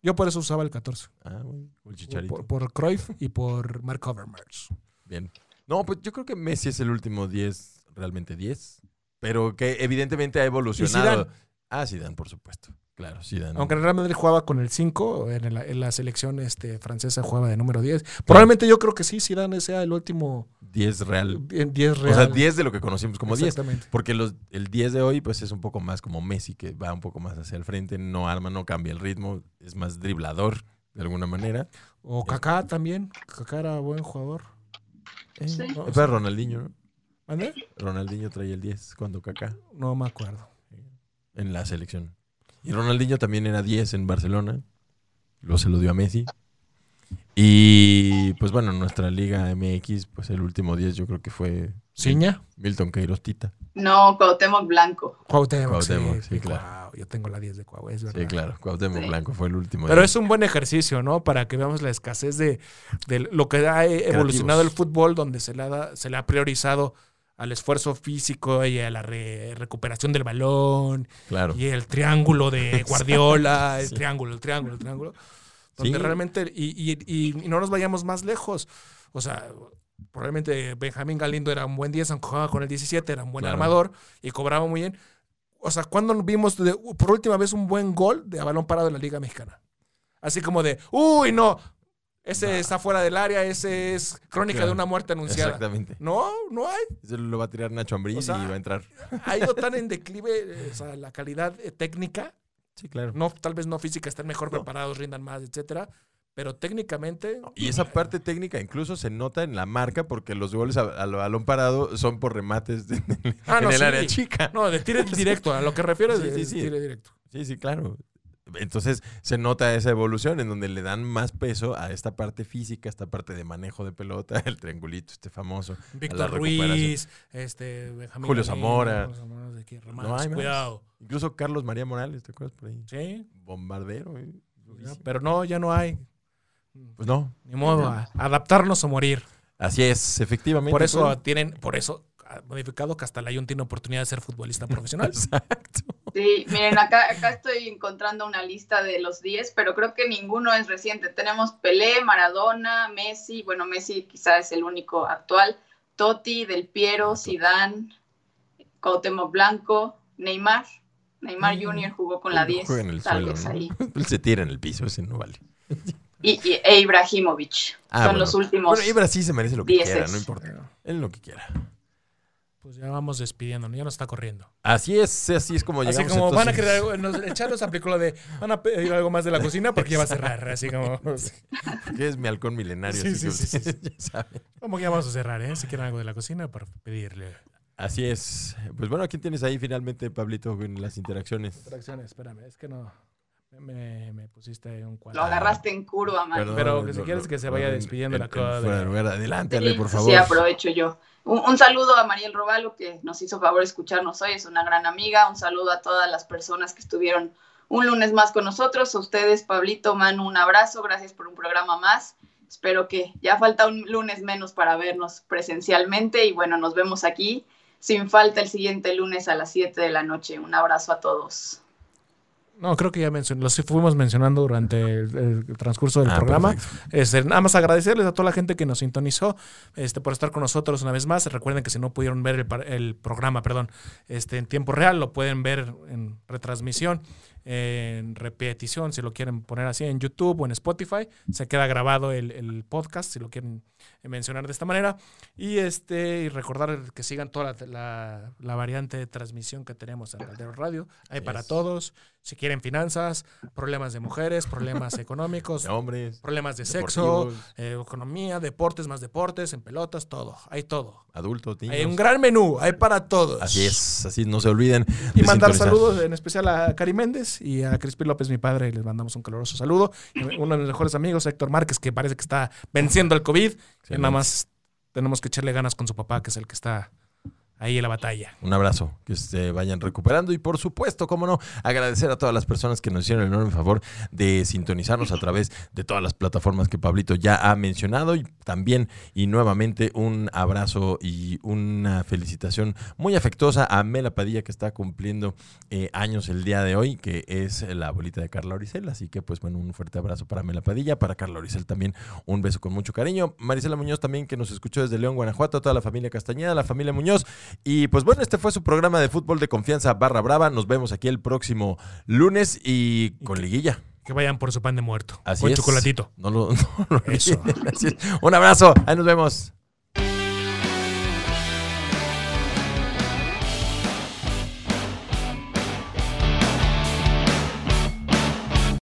Yo por eso usaba el 14. Ah, güey, el chicharito. Por, por Cruyff y por Mark Overmars. Bien. No, pues yo creo que Messi es el último 10, realmente 10. Pero que evidentemente ha evolucionado. Zidane? Ah, Zidane, por supuesto. Claro, Zidane. Aunque el Real Madrid jugaba con el 5, en la, en la selección este, francesa jugaba de número 10. Probablemente yo creo que sí, Zidane sea el último 10 real. en 10 real. O sea, 10 de lo que conocimos como 10. Exactamente. Porque los, el 10 de hoy pues es un poco más como Messi, que va un poco más hacia el frente, no arma, no cambia el ritmo, es más driblador de alguna manera. O Kaká también. Kaká era buen jugador. Eh, Sí. no, pero Ronaldinho, ¿no? ¿Mande? Ronaldinho traía el 10 cuando Kaká No me acuerdo. en la selección. Y Ronaldinho también era 10 en Barcelona. Luego se lo dio a Messi. Y pues bueno, nuestra liga MX, pues el último 10 yo creo que fue ¿Ciña? Milton Queiroz Tita. no, Cuauhtémoc Blanco. Cuauhtémoc, Cuauhtémoc, sí, sí, claro. Cuau, yo tengo la 10 de Cuau, es verdad. Sí, claro, Cuauhtémoc Sí. Blanco fue el último. Pero 10. es un buen ejercicio, ¿no? Para que veamos la escasez de, de lo que ha evolucionado el fútbol, donde se le, ha, se le ha priorizado al esfuerzo físico y a la re- recuperación del balón Claro. y el triángulo de Guardiola, el Sí. triángulo, el triángulo, el triángulo. Donde Sí. realmente, y, y- y- y no nos vayamos más lejos. O sea, probablemente Benjamín Galindo era un buen 10, aunque jugaba con el 17, era un buen Claro. armador y cobraba muy bien. O sea, ¿cuándo vimos de- por última vez un buen gol de a balón parado en la Liga Mexicana? Así como de, uy, no, ese Nah. está fuera del área, ese es crónica Claro. de una muerte anunciada. Exactamente. No, no hay. Eso lo va a tirar Nacho Ambriz O sea, y va a entrar. Ha ido tan en declive eh, o sea, la calidad eh, técnica Sí, claro. no, tal vez no física, estén mejor No. preparados, rindan más, etcétera. Pero técnicamente. Y esa parte técnica incluso se nota en la marca porque los goles a- al balón parado son por remates de- Ah, en no, el sí. área chica. No, de tire directo, a lo que refiero Sí, de sí, directo. Sí, sí, claro. Entonces se nota esa evolución en donde le dan más peso a esta parte física, esta parte de manejo de pelota, el triangulito este famoso. Víctor. Ruiz, este, Benjamín Julio Zamora. Zamora, aquí, No cuidado. Incluso Carlos María Morales, ¿te acuerdas por ahí? Sí, Bombardero. eh. pero no, ya no hay. Pues no. Ni modo, a- adaptarnos o morir. Así es, efectivamente. Por eso tienen, por eso modificado que hasta Layun tiene oportunidad de ser futbolista profesional. Exacto. Sí, miren, acá, acá estoy encontrando una lista de los 10, pero creo que ninguno es reciente. Tenemos Pelé, Maradona, Messi, bueno, Messi quizás es el único actual, Totti, Del Piero, Zidane, Cuauhtémoc Blanco, Neymar. Neymar Mm. Jr. jugó con la 10, Juega en el tal suelo, vez ¿no? ahí. Él se tira en el piso, ese no vale. Y, y- e Ibrahimovic. Ah, Son bueno. los últimos. Bueno, Ibra sí se merece lo que quiera, no importa. Él lo que quiera. Pues ya vamos despidiéndonos, ya nos está corriendo. Así es, así es como Así llegamos. como van a querer algo, nos, nos aplicó lo de, van a pedir algo más de la cocina porque ya va a cerrar, así como, Que es mi halcón milenario, Sí, así sí, que sí, sí, ya como que ya vamos a cerrar, ¿eh? Si quieren algo de la cocina, para pedirle. Así es. Pues bueno, ¿quién tienes ahí finalmente, Pablito, en las interacciones? Fracciones, espérame, es que no, me, me pusiste un cuadro. Lo agarraste en curva, man. Perdón, Pero que si lo- quieres que se vaya en- despidiendo en- la cosa de- lugar. Adelante, Sí, por favor. Sí, aprovecho yo. Un, un saludo a Mariel Robalo, que nos hizo favor escucharnos hoy, es una gran amiga. Un saludo a todas las personas que estuvieron un lunes más con nosotros. A ustedes, Pablito, Manu, un abrazo. Gracias por un programa más. Espero que ya falta un lunes menos para vernos presencialmente y bueno, nos vemos aquí sin falta el siguiente lunes a las 7 de la noche. Un abrazo a todos. No, creo que ya mencioné, los fuimos mencionando durante el, el transcurso del Ah, programa. Este, nada más agradecerles a toda la gente que nos sintonizó este, por estar con nosotros una vez más. Recuerden que si no pudieron ver el, programa perdón, este, en tiempo real, lo pueden ver en retransmisión, en repetición, si lo quieren poner así, en YouTube o en Spotify. Se queda grabado el, el podcast, si lo quieren mencionar de esta manera. Y, este, y recordar que sigan toda la, la- la variante de transmisión que tenemos en Caldero Radio. Hay para todos. Si quieren finanzas, problemas de mujeres, problemas económicos, De hombres, problemas de sexo, eh, economía, deportes, más deportes, en pelotas, todo. Hay todo. adultos, niños. Hay un gran menú, hay para todos. Así es, así no se olviden. Y mandar saludos en especial a Cari Méndez y a Crispy López, mi padre, y les mandamos un caluroso saludo. Uno de mis mejores amigos, Héctor Márquez, que parece que está venciendo el COVID. Y nada más tenemos que echarle ganas con su papá, que es el que está ahí en la batalla. Un abrazo, que se vayan recuperando y por supuesto, cómo no, agradecer a todas las personas que nos hicieron el enorme favor de sintonizarnos a través de todas las plataformas que Pablito ya ha mencionado. Y también y nuevamente un abrazo y una felicitación muy afectuosa a Mela Padilla que está cumpliendo eh, años el día de hoy, que es la abuelita de Carla Oricel, así que pues bueno, un fuerte abrazo para Mela Padilla, para Carla Oricel también un beso con mucho cariño, Marisela Muñoz también que nos escuchó desde León, Guanajuato, toda la familia Castañeda, la familia Muñoz y pues bueno, este fue su programa de fútbol de confianza barra brava. Nos vemos aquí el próximo lunes y con liguilla. Que vayan por su pan de muerto. Así Buen es. chocolatito. No lo, no lo Eso. Así es. Un abrazo. Ahí nos vemos.